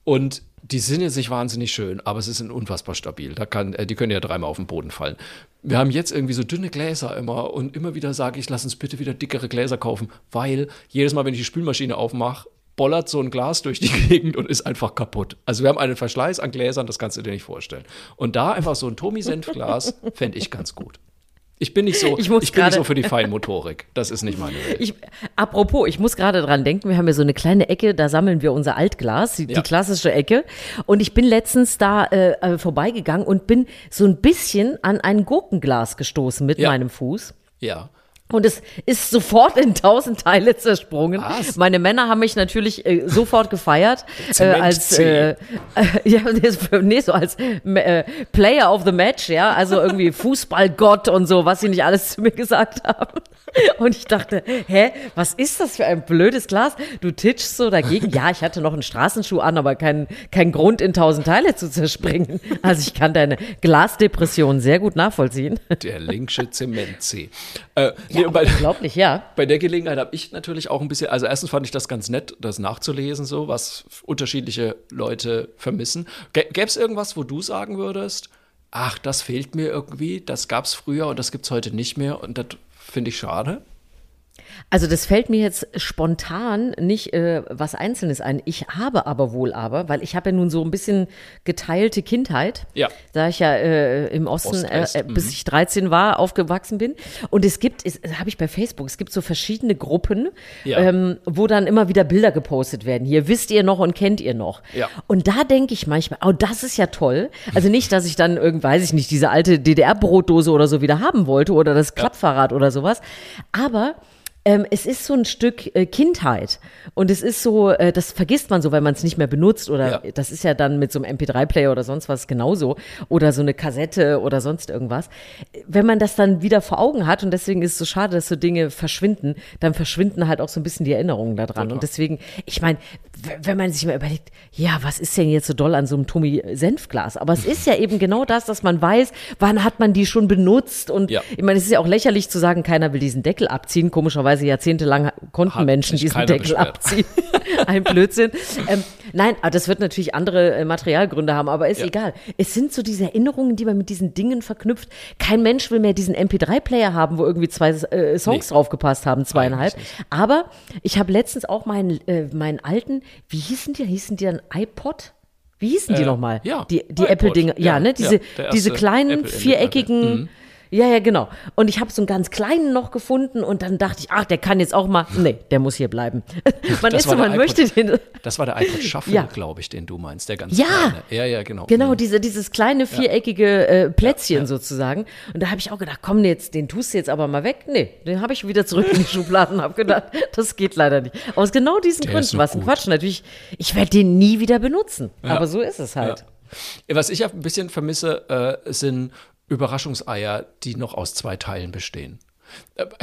Speaker 2: Und die sind jetzt nicht wahnsinnig schön, aber sie sind unfassbar stabil. Da kann, äh, die können ja dreimal auf den Boden fallen. Wir haben jetzt irgendwie so dünne Gläser immer und immer wieder sage ich, lass uns bitte wieder dickere Gläser kaufen, weil jedes Mal, wenn ich die Spülmaschine aufmache, bollert so ein Glas durch die Gegend und ist einfach kaputt. Also wir haben einen Verschleiß an Gläsern, das kannst du dir nicht vorstellen. Und da einfach so ein Tomi-Senf-Glas fände ich ganz gut. Ich bin nicht so,
Speaker 1: Ich
Speaker 2: ich, bin nicht so für die Feinmotorik. Das ist nicht meine Welt.
Speaker 1: Ich, apropos, ich muss gerade dran denken, wir haben ja so eine kleine Ecke, da sammeln wir unser Altglas, die,
Speaker 2: Ja.
Speaker 1: klassische Ecke. Und ich bin letztens da äh, äh, vorbeigegangen und bin so ein bisschen an ein Gurkenglas gestoßen mit
Speaker 2: Ja.
Speaker 1: meinem Fuß.
Speaker 2: ja.
Speaker 1: Und es ist sofort in tausend Teile zersprungen.
Speaker 2: Was?
Speaker 1: Meine Männer haben mich natürlich äh, sofort gefeiert. Äh, als äh, ja, nee, so- nee, so als äh, Player of the Match, ja, also irgendwie Fußballgott und so, was sie nicht alles zu mir gesagt haben. Und ich dachte, hä, was ist das für ein blödes Glas? Du titschst so dagegen. Ja, ich hatte noch einen Straßenschuh an, aber kein, kein Grund, in tausend Teile zu zerspringen. Also ich kann deine Glasdepression sehr gut nachvollziehen.
Speaker 2: Der linksche Zementsee. Äh, nee,
Speaker 1: Ja,
Speaker 2: bei,
Speaker 1: unglaublich, ja.
Speaker 2: bei der Gelegenheit habe ich natürlich auch ein bisschen, also erstens fand ich das ganz nett, das nachzulesen, so, was unterschiedliche Leute vermissen. Gäbe es irgendwas, wo du sagen würdest, ach, das fehlt mir irgendwie, das gab es früher und das gibt es heute nicht mehr und das finde ich schade?
Speaker 1: Also das fällt mir jetzt spontan nicht äh, was Einzelnes ein. Ich habe aber wohl aber, weil ich habe ja nun so ein bisschen geteilte Kindheit,
Speaker 2: Ja.
Speaker 1: da ich ja äh, im Osten, äh,
Speaker 2: Ost-West,
Speaker 1: äh, bis ich 13 war, aufgewachsen bin. Und es gibt, habe ich bei Facebook, es gibt so verschiedene Gruppen,
Speaker 2: Ja.
Speaker 1: ähm, wo dann immer wieder Bilder gepostet werden. Hier wisst ihr noch und kennt ihr noch.
Speaker 2: Ja.
Speaker 1: Und da denke ich manchmal, oh, das ist ja toll. Also nicht, dass ich dann irgend, weiß ich nicht, diese alte DDR-Brotdose oder so wieder haben wollte oder das Klappfahrrad oder sowas. Aber ähm, es ist so ein Stück äh, Kindheit und es ist so, äh, das vergisst man so, weil man es nicht mehr benutzt oder
Speaker 2: Ja.
Speaker 1: das ist ja dann mit so einem MP3-Player oder sonst was genauso oder so eine Kassette oder sonst irgendwas. Wenn man das dann wieder vor Augen hat und deswegen ist es so schade, dass so Dinge verschwinden, dann verschwinden halt auch so ein bisschen die Erinnerungen daran und deswegen, ich meine, wenn man sich mal überlegt, ja, was ist denn jetzt so doll an so einem Tommy Senfglas? Aber es ist ja eben genau das, dass man weiß, wann hat man die schon benutzt und
Speaker 2: Ja.
Speaker 1: ich meine, es ist ja auch lächerlich zu sagen, keiner will diesen Deckel abziehen. Komischerweise jahrzehntelang konnten
Speaker 2: Hat
Speaker 1: Menschen diesen Deckel
Speaker 2: beschwert.
Speaker 1: abziehen. Ein Blödsinn. Ähm, nein, aber das wird natürlich andere äh, Materialgründe haben, aber ist
Speaker 2: Ja.
Speaker 1: egal. Es sind so diese Erinnerungen, die man mit diesen Dingen verknüpft. Kein Mensch will mehr diesen MP3-Player haben, wo irgendwie zwei äh, Songs
Speaker 2: Nee.
Speaker 1: draufgepasst haben, zweieinhalb. Aber ich habe letztens auch meinen, äh, meinen alten, wie hießen die? Hießen die dann iPod? Wie hießen die
Speaker 2: Äh,
Speaker 1: nochmal?
Speaker 2: ja,
Speaker 1: die, die Apple-Dinger. Ja,
Speaker 2: ja,
Speaker 1: ne?
Speaker 2: ja,
Speaker 1: Diese,
Speaker 2: der
Speaker 1: diese kleinen, viereckigen. Ja, ja, genau. Und ich habe so einen ganz kleinen noch gefunden und dann dachte ich, ach, der kann jetzt auch mal. Nee, der muss hier bleiben. man
Speaker 2: Das
Speaker 1: ist
Speaker 2: war
Speaker 1: so, man
Speaker 2: iPod.
Speaker 1: möchte den.
Speaker 2: Das war der iPod Shuffle,
Speaker 1: Ja.
Speaker 2: glaube ich, den du meinst, der ganz
Speaker 1: Ja.
Speaker 2: kleine. Ja, ja, genau.
Speaker 1: Genau,
Speaker 2: Mhm.
Speaker 1: diese, dieses kleine viereckige äh, Plätzchen sozusagen. Und da habe ich auch gedacht, komm, jetzt, den tust du jetzt aber mal weg. Nee, den habe ich wieder zurück in die Schubladen habe gedacht, das geht leider nicht. Aus genau diesen
Speaker 2: Der
Speaker 1: Gründen,
Speaker 2: noch
Speaker 1: was ein. Quatsch. Natürlich, ich werde den nie wieder benutzen. Aber so ist es halt.
Speaker 2: Ja. Was ich ja ein bisschen vermisse, äh, sind Überraschungseier, die noch aus zwei Teilen bestehen. Äh,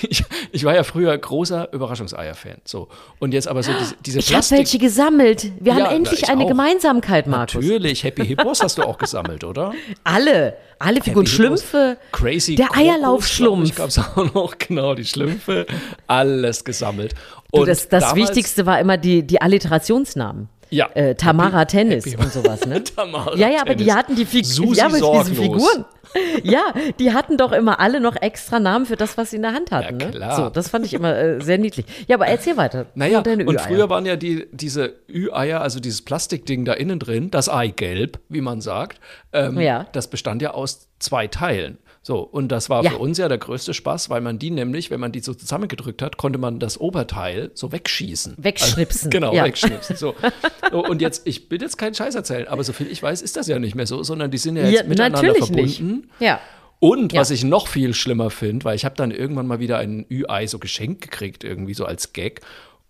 Speaker 2: Ich, ich war ja früher großer Überraschungseier-Fan. So. Und jetzt aber so diese, diese
Speaker 1: Ich habe welche gesammelt. Wir
Speaker 2: Ja,
Speaker 1: haben endlich
Speaker 2: na,
Speaker 1: eine
Speaker 2: auch.
Speaker 1: Gemeinsamkeit, Markus.
Speaker 2: Natürlich, Happy Hippos hast du auch gesammelt, oder?
Speaker 1: Alle. Alle Figuren.
Speaker 2: Happy
Speaker 1: Schlümpfe.
Speaker 2: Hippos, Crazy
Speaker 1: Der Eierlaufschlumpf.
Speaker 2: gab es auch noch, genau, die Schlümpfe. Alles gesammelt.
Speaker 1: Du,
Speaker 2: Und
Speaker 1: das das
Speaker 2: damals-
Speaker 1: Wichtigste war immer die, die Alliterationsnamen.
Speaker 2: Ja.
Speaker 1: Äh, Tamara
Speaker 2: Happy-
Speaker 1: Tennis
Speaker 2: Happy-
Speaker 1: und sowas, ne?
Speaker 2: Tamara
Speaker 1: ja, ja, aber die
Speaker 2: Tennis.
Speaker 1: hatten die, Fig
Speaker 2: Susi
Speaker 1: ja. Figuren. Ja, die hatten doch immer alle noch extra Namen für das, was sie in der Hand hatten.
Speaker 2: Ja,
Speaker 1: ne?
Speaker 2: klar.
Speaker 1: So, das fand ich immer äh, sehr niedlich. Ja, aber erzähl weiter.
Speaker 2: Naja, und früher waren ja die, diese Ü-Eier, also dieses Plastikding da innen drin, das Eigelb, wie man sagt, ähm,
Speaker 1: Ja.
Speaker 2: das bestand ja aus zwei Teilen. So, und das war
Speaker 1: Ja.
Speaker 2: für uns ja der größte Spaß, weil man die nämlich, wenn man die so zusammengedrückt hat, konnte man das Oberteil so wegschießen.
Speaker 1: Wegschnipsen,
Speaker 2: Also, genau,
Speaker 1: ja.
Speaker 2: wegschnipsen. So. so. Und jetzt, ich will jetzt keinen Scheiß erzählen, aber soviel ich weiß, ist das ja nicht mehr so, sondern die sind ja
Speaker 1: Ja,
Speaker 2: jetzt miteinander
Speaker 1: natürlich
Speaker 2: verbunden.
Speaker 1: nicht. Ja.
Speaker 2: Und
Speaker 1: Ja.
Speaker 2: was ich noch viel schlimmer finde, weil ich habe dann irgendwann mal wieder ein Ü-Ei so geschenkt gekriegt, irgendwie so als Gag.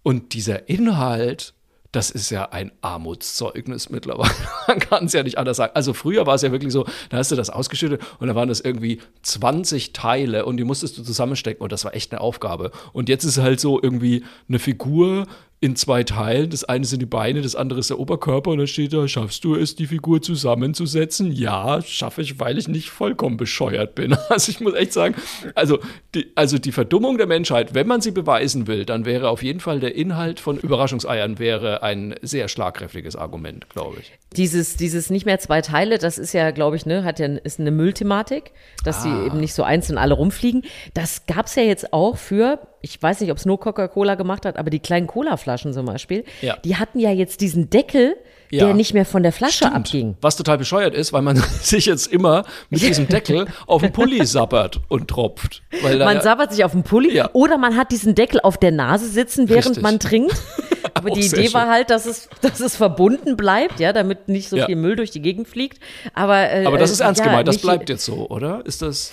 Speaker 2: Und dieser Inhalt, das ist ja ein Armutszeugnis mittlerweile. Man kann es ja nicht anders sagen. Also früher war es ja wirklich so, da hast du das ausgeschüttet und da waren das irgendwie 20 Teile und die musstest du zusammenstecken und das war echt eine Aufgabe. Und jetzt ist halt so irgendwie eine Figur in zwei Teilen. Das eine sind die Beine, das andere ist der Oberkörper und dann steht da, schaffst du es, die Figur zusammenzusetzen? Ja, schaffe ich, weil ich nicht vollkommen bescheuert bin. Also ich muss echt sagen, also die, also die Verdummung der Menschheit, wenn man sie beweisen will, dann wäre auf jeden Fall der Inhalt von Überraschungseiern wäre ein sehr schlagkräftiges Argument, glaube ich.
Speaker 1: Dieses, dieses nicht mehr zwei Teile, das ist ja, glaube ich, ne, hat ja, ist eine Müllthematik, dass
Speaker 2: Ah.
Speaker 1: die eben nicht so einzeln alle rumfliegen. Das gab's ja jetzt auch für, ich weiß nicht, ob es nur Coca-Cola gemacht hat, aber die kleinen Cola-Flaschen zum Beispiel,
Speaker 2: Ja.
Speaker 1: die hatten ja jetzt diesen Deckel,
Speaker 2: Ja.
Speaker 1: der nicht mehr von der Flasche abging.
Speaker 2: Was total bescheuert ist, weil man sich jetzt immer mit diesem Deckel auf den Pulli sappert und tropft. Da
Speaker 1: Man
Speaker 2: ja-
Speaker 1: sabbert sich auf den Pulli
Speaker 2: Ja.
Speaker 1: oder man hat diesen Deckel auf der Nase sitzen, während
Speaker 2: Richtig.
Speaker 1: man trinkt. Aber die Idee war halt, dass es, dass es verbunden bleibt, ja, damit nicht so viel Müll durch die Gegend fliegt. Aber, äh,
Speaker 2: aber das ist
Speaker 1: äh,
Speaker 2: ernst gemeint, das bleibt jetzt so, oder? Ist das.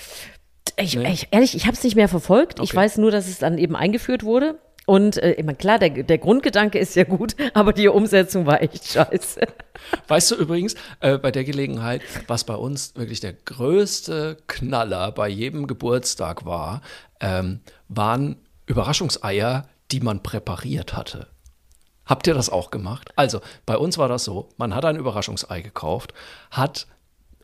Speaker 1: Ich,
Speaker 2: Nee.
Speaker 1: ich, ehrlich, ich habe es nicht mehr verfolgt. Ich
Speaker 2: Okay.
Speaker 1: weiß nur, dass es dann eben eingeführt wurde. Und äh, ich meine, klar, der, der Grundgedanke ist ja gut, aber die Umsetzung war echt scheiße.
Speaker 2: Weißt du übrigens, äh, bei der Gelegenheit, was bei uns wirklich der größte Knaller bei jedem Geburtstag war, ähm, waren Überraschungseier, die man präpariert hatte. Habt ihr das auch gemacht? Also, bei uns war das so, man hat ein Überraschungsei gekauft, hat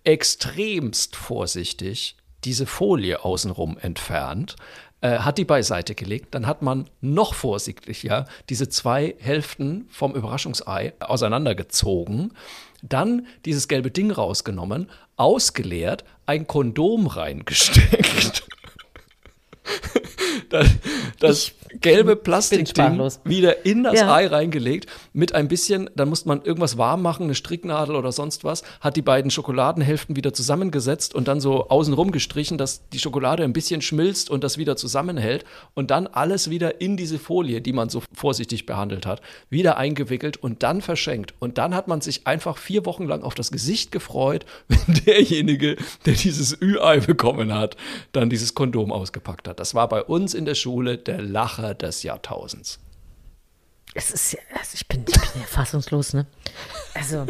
Speaker 2: extremst vorsichtig diese Folie außenrum entfernt, äh, hat die beiseite gelegt, dann hat man noch vorsichtiger diese zwei Hälften vom Überraschungsei auseinandergezogen, dann dieses gelbe Ding rausgenommen, ausgeleert, ein Kondom reingesteckt. das das gelbe Plastikding wieder in das
Speaker 1: Ja.
Speaker 2: Ei reingelegt, mit ein bisschen, dann musste man irgendwas warm machen, eine Stricknadel oder sonst was, hat die beiden Schokoladenhälften wieder zusammengesetzt und dann so außenrum gestrichen, dass die Schokolade ein bisschen schmilzt und das wieder zusammenhält und dann alles wieder in diese Folie, die man so vorsichtig behandelt hat, wieder eingewickelt und dann verschenkt. Und dann hat man sich einfach vier Wochen lang auf das Gesicht gefreut, wenn derjenige, der dieses Ü-Ei bekommen hat, dann dieses Kondom ausgepackt hat. Das war bei uns in der Schule der Lacher des Jahrtausends.
Speaker 1: Es ist ja, also ich bin, ich bin ja fassungslos, ne? Also,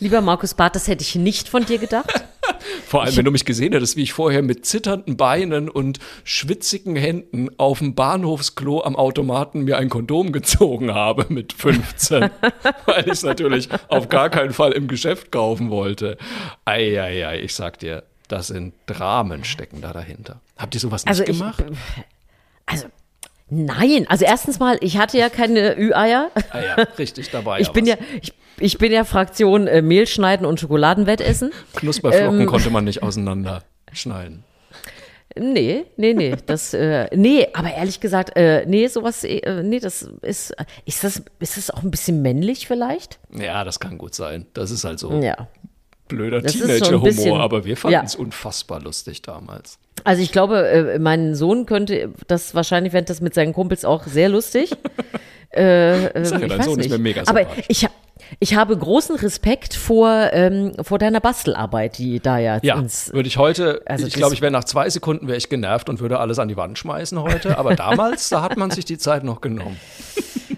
Speaker 1: lieber Markus Barth, das hätte ich nicht von dir gedacht.
Speaker 2: Vor allem, wenn du mich gesehen hättest, wie ich vorher mit zitternden Beinen und schwitzigen Händen auf dem Bahnhofsklo am Automaten mir ein Kondom gezogen habe mit 15, weil ich es natürlich auf gar keinen Fall im Geschäft kaufen wollte. Eieiei, ich sag dir, das sind Dramen stecken da dahinter. Habt ihr sowas nicht
Speaker 1: Also ich,
Speaker 2: gemacht?
Speaker 1: also, nein. Also erstens mal, ich hatte ja keine Ü-Eier.
Speaker 2: ah ja, richtig dabei.
Speaker 1: Ich bin ja, ich, ich bin ja Fraktion äh, Mehl schneiden und Schokoladenwettessen.
Speaker 2: Knusperflocken
Speaker 1: ähm,
Speaker 2: konnte man nicht auseinanderschneiden.
Speaker 1: Nee, nee, nee, das, äh, nee, aber ehrlich gesagt, äh, nee, sowas, äh, nee, das ist, ist das, ist das auch ein bisschen männlich vielleicht?
Speaker 2: Ja, das kann gut sein. Das ist halt so
Speaker 1: Ja.
Speaker 2: blöder Teenager-Humor, aber wir fanden
Speaker 1: ja.
Speaker 2: es unfassbar lustig damals.
Speaker 1: Also ich glaube, äh, mein Sohn könnte das wahrscheinlich, fände das mit seinen Kumpels auch sehr lustig. äh, äh,
Speaker 2: Sag ja,
Speaker 1: ich
Speaker 2: dein
Speaker 1: weiß
Speaker 2: Sohn ist mir mega
Speaker 1: Aber
Speaker 2: sympathisch.
Speaker 1: ich, ha- ich habe großen Respekt vor, ähm, vor deiner Bastelarbeit, die da ja,
Speaker 2: Ja,
Speaker 1: ins,
Speaker 2: würde ich heute,
Speaker 1: Also
Speaker 2: ich glaube, ich wäre nach zwei Sekunden wäre ich genervt und würde alles an die Wand schmeißen heute. Aber damals, da hat man sich die Zeit noch genommen.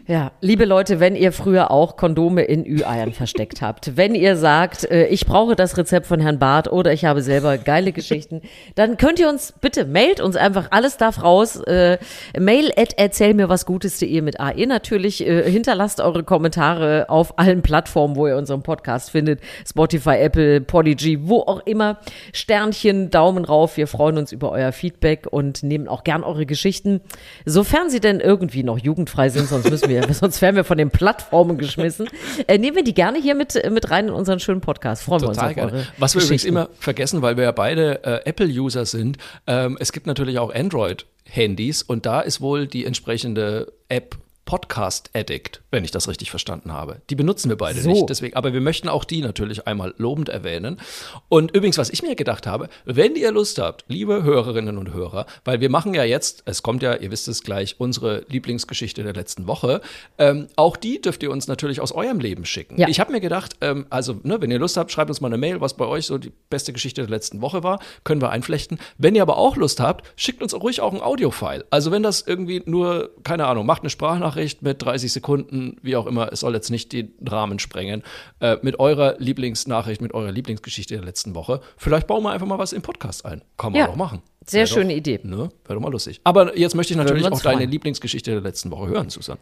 Speaker 1: Ja, liebe Leute, wenn ihr früher auch Kondome in Ü-Eiern versteckt habt, wenn ihr sagt, äh, ich brauche das Rezept von Herrn Barth oder ich habe selber geile Geschichten, dann könnt ihr uns bitte mailt uns einfach, alles darf raus. Äh, mail at erzähl mir was Gutes.de mit AE natürlich. Äh, hinterlasst eure Kommentare auf allen Plattformen, wo ihr unseren Podcast findet. Spotify, Apple, Podigy, wo auch immer. Sternchen, Daumen rauf. Wir freuen uns über euer Feedback und nehmen auch gern eure Geschichten, sofern sie denn irgendwie noch jugendfrei sind, sonst müssen wir, sonst werden wir von den Plattformen geschmissen. Äh, nehmen wir die gerne hier mit, mit rein in unseren schönen Podcast. Freuen
Speaker 2: Total
Speaker 1: wir uns auf
Speaker 2: gerne. Was wir übrigens immer vergessen, weil wir ja beide äh, Apple-User sind, ähm, es gibt natürlich auch Android-Handys und da ist wohl die entsprechende App Podcast Addict, wenn ich das richtig verstanden habe. Die benutzen wir beide
Speaker 1: So.
Speaker 2: nicht, deswegen, aber wir möchten auch die natürlich einmal lobend erwähnen. Und übrigens, was ich mir gedacht habe, wenn ihr Lust habt, liebe Hörerinnen und Hörer, weil wir machen ja jetzt, es kommt ja, ihr wisst es gleich, unsere Lieblingsgeschichte der letzten Woche, ähm, auch die dürft ihr uns natürlich aus eurem Leben schicken.
Speaker 1: Ja.
Speaker 2: Ich habe mir gedacht, ähm, also, ne, wenn ihr Lust habt, schreibt uns mal eine Mail, was bei euch so die beste Geschichte der letzten Woche war. Können wir einflechten. Wenn ihr aber auch Lust habt, schickt uns ruhig auch ein Audiofile. Also, wenn das irgendwie nur, keine Ahnung, macht eine Sprachnachricht mit 30 Sekunden, wie auch immer, es soll jetzt nicht den Rahmen sprengen, äh, mit eurer Lieblingsnachricht, mit eurer Lieblingsgeschichte der letzten Woche. Vielleicht bauen wir einfach mal was im Podcast ein. Kann man
Speaker 1: Ja.
Speaker 2: doch machen.
Speaker 1: Sehr
Speaker 2: Wär
Speaker 1: schöne
Speaker 2: doch,
Speaker 1: Idee.
Speaker 2: Ne? Wäre doch mal lustig. Aber jetzt möchte ich natürlich auch
Speaker 1: uns
Speaker 2: deine
Speaker 1: freuen.
Speaker 2: Lieblingsgeschichte der letzten Woche hören, Susan.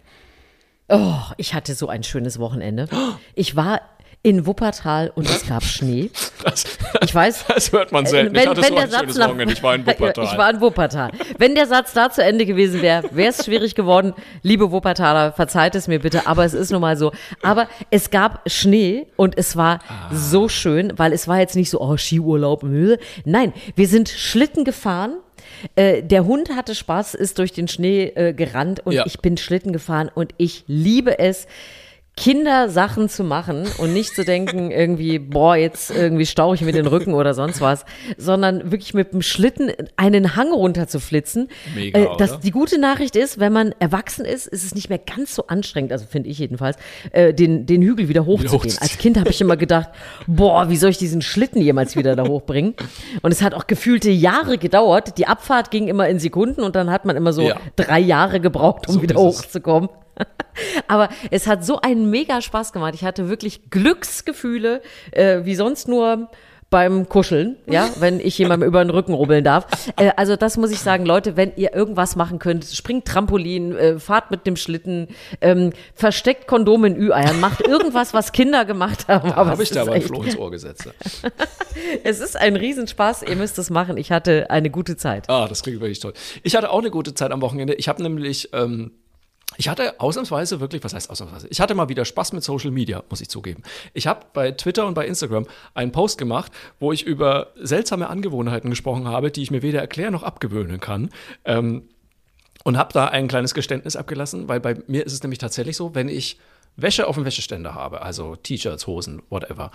Speaker 1: Oh, ich hatte so ein schönes Wochenende. Ich war in Wuppertal und es gab Schnee.
Speaker 2: Das,
Speaker 1: Ich weiß.
Speaker 2: das hört man selten.
Speaker 1: Wenn,
Speaker 2: ich hatte
Speaker 1: wenn
Speaker 2: so
Speaker 1: der Satz nach,
Speaker 2: Wochenende. Ich war in Wuppertal.
Speaker 1: ich war in Wuppertal. Wenn der Satz da zu Ende gewesen wäre, wäre es schwierig geworden. Liebe Wuppertaler, verzeiht es mir bitte, aber es ist nun mal so. Aber es gab Schnee und es war
Speaker 2: Ah.
Speaker 1: so schön, weil es war jetzt nicht so, oh, Skiurlaub. äh. Nein, wir sind Schlitten gefahren. Äh, der Hund hatte Spaß, ist durch den Schnee äh, gerannt und
Speaker 2: Ja.
Speaker 1: ich bin Schlitten gefahren und ich liebe es. Kindersachen zu machen und nicht zu denken, irgendwie, boah, jetzt irgendwie stauche ich mir den Rücken oder sonst was, sondern wirklich mit dem Schlitten einen Hang runter zu flitzen.
Speaker 2: Mega,
Speaker 1: äh, das, die gute Nachricht ist, wenn man erwachsen ist, ist es nicht mehr ganz so anstrengend, also finde ich jedenfalls, äh, den, den Hügel wieder hochzugehen. Als Kind habe ich immer gedacht, boah, wie soll ich diesen Schlitten jemals wieder da hochbringen? Und es hat auch gefühlte Jahre gedauert. Die Abfahrt ging immer in Sekunden und dann hat man immer so
Speaker 2: Ja.
Speaker 1: drei Jahre gebraucht, um
Speaker 2: So
Speaker 1: wieder hochzukommen. Aber es hat so einen mega Spaß gemacht. Ich hatte wirklich Glücksgefühle, äh, wie sonst nur beim Kuscheln, ja, wenn ich jemandem über den Rücken rubbeln darf. Äh, also das muss ich sagen, Leute, wenn ihr irgendwas machen könnt, springt Trampolin, äh, fahrt mit dem Schlitten, ähm, versteckt Kondome in Ü-Eiern, macht irgendwas, was Kinder gemacht haben. Aber
Speaker 2: Habe ich da aber ein
Speaker 1: echt-
Speaker 2: Floh ins Ohr gesetzt.
Speaker 1: Es ist ein Riesenspaß, ihr müsst es machen. Ich hatte eine gute Zeit.
Speaker 2: Ah, das klingt wirklich toll. Ich hatte auch eine gute Zeit am Wochenende. Ich habe nämlich, ähm, ich hatte ausnahmsweise wirklich, was heißt ausnahmsweise? Ich hatte mal wieder Spaß mit Social Media, muss ich zugeben. Ich habe bei Twitter und bei Instagram einen Post gemacht, wo ich über seltsame Angewohnheiten gesprochen habe, die ich mir weder erklären noch abgewöhnen kann. Ähm, und habe da ein kleines Geständnis abgelassen, weil bei mir ist es nämlich tatsächlich so, wenn ich Wäsche auf dem Wäscheständer habe, also T-Shirts, Hosen, whatever,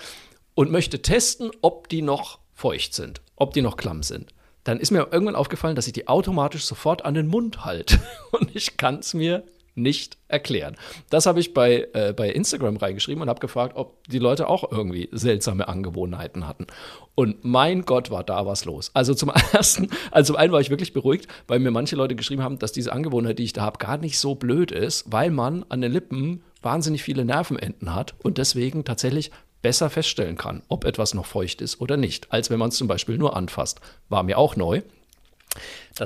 Speaker 2: und möchte testen, ob die noch feucht sind, ob die noch klamm sind, dann ist mir irgendwann aufgefallen, dass ich die automatisch sofort an den Mund halte. Und ich kann es mir nicht erklären. Das habe ich bei, äh, bei Instagram reingeschrieben und habe gefragt, ob die Leute auch irgendwie seltsame Angewohnheiten hatten. Und mein Gott, war da was los. Also zum ersten, also zum einen war ich wirklich beruhigt, weil mir manche Leute geschrieben haben, dass diese Angewohnheit, die ich da habe, gar nicht so blöd ist, weil man an den Lippen wahnsinnig viele Nervenenden hat und deswegen tatsächlich besser feststellen kann, ob etwas noch feucht ist oder nicht, als wenn man es zum Beispiel nur anfasst. War mir auch neu.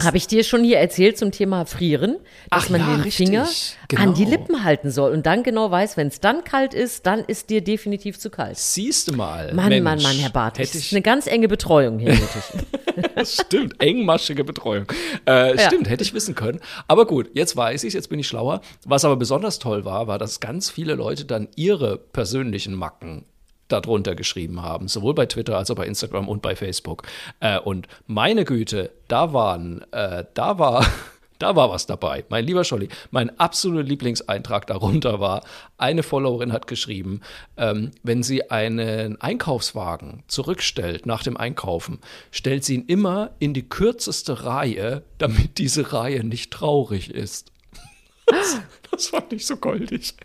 Speaker 1: Habe ich dir schon hier erzählt zum Thema Frieren, dass
Speaker 2: Ach
Speaker 1: man
Speaker 2: ja,
Speaker 1: den
Speaker 2: richtig.
Speaker 1: Finger
Speaker 2: Genau.
Speaker 1: an die Lippen halten soll und dann genau weiß, wenn es dann kalt ist, dann ist dir definitiv zu kalt.
Speaker 2: Siehst du mal.
Speaker 1: Mann,
Speaker 2: Mensch,
Speaker 1: Mann, Mann, Herr Barth, das ist eine ganz enge Betreuung hier nötig.
Speaker 2: stimmt, engmaschige Betreuung. Äh,
Speaker 1: Ja.
Speaker 2: Stimmt, hätte ich wissen können. Aber gut, jetzt weiß ich jetzt bin ich schlauer. Was aber besonders toll war, war, dass ganz viele Leute dann ihre persönlichen Macken darunter geschrieben haben, sowohl bei Twitter als auch bei Instagram und bei Facebook. Äh, und meine Güte, da waren, äh, da war, da war was dabei. Mein lieber Scholli, mein absoluter Lieblingseintrag darunter war, eine Followerin hat geschrieben, ähm, wenn sie einen Einkaufswagen zurückstellt nach dem Einkaufen, stellt sie ihn immer in die kürzeste Reihe, damit diese Reihe nicht traurig ist. Das, das fand ich so goldig.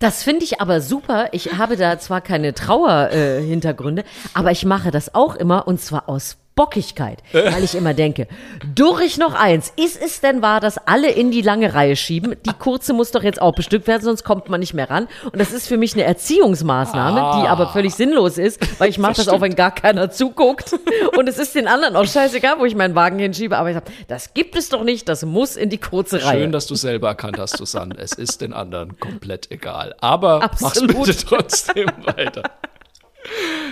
Speaker 1: Das finde ich aber super. Ich habe da zwar keine Trauerhintergründe, äh, aber ich mache das auch immer und zwar aus Bockigkeit, weil ich immer denke, durch noch eins, ist es denn wahr, dass alle in die lange Reihe schieben? Die kurze muss doch jetzt auch bestückt werden, sonst kommt man nicht mehr ran. Und das ist für mich eine Erziehungsmaßnahme, die aber völlig sinnlos ist, weil ich mache das, auch, wenn gar keiner zuguckt. Und es ist den anderen auch scheißegal, wo ich meinen Wagen hinschiebe. Aber ich sage, das gibt es doch nicht, das muss in die kurze Reihe.
Speaker 2: Schön, dass du selber erkannt hast, Susanne. Es ist den anderen komplett egal. Aber
Speaker 1: Absolut.
Speaker 2: mach's bitte trotzdem weiter.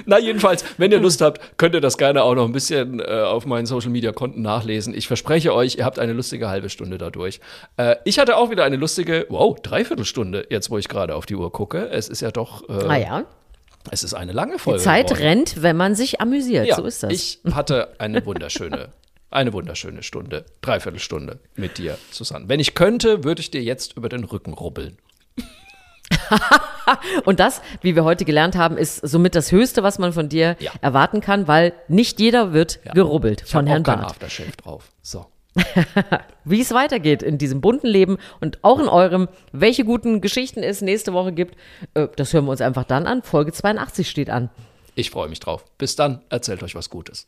Speaker 2: Na, jedenfalls, wenn ihr Lust habt, könnt ihr das gerne auch noch ein bisschen äh, auf meinen Social Media Konten nachlesen. Ich verspreche euch, ihr habt eine lustige halbe Stunde dadurch. Äh, ich hatte auch wieder eine lustige, wow, Dreiviertelstunde, jetzt wo ich gerade auf die Uhr gucke. Es ist ja doch, äh,
Speaker 1: Ah ja,
Speaker 2: es ist eine lange Folge.
Speaker 1: die Zeit
Speaker 2: geworden.
Speaker 1: rennt, wenn man sich amüsiert.
Speaker 2: Ja,
Speaker 1: so ist das.
Speaker 2: Ich hatte eine wunderschöne, eine wunderschöne Stunde, Dreiviertelstunde mit dir, Susanne. Wenn ich könnte, würde ich dir jetzt über den Rücken rubbeln.
Speaker 1: Und das, wie wir heute gelernt haben, ist somit das Höchste, was man von dir
Speaker 2: Ja.
Speaker 1: erwarten kann, weil nicht jeder wird gerubbelt
Speaker 2: Ich
Speaker 1: von Herrn
Speaker 2: auch kein
Speaker 1: Barth.
Speaker 2: Aftershave drauf. So.
Speaker 1: Wie es weitergeht in diesem bunten Leben und auch in eurem, welche guten Geschichten es nächste Woche gibt, äh, das hören wir uns einfach dann an. Folge 82 steht an.
Speaker 2: Ich freue mich drauf. Bis dann, erzählt euch was Gutes.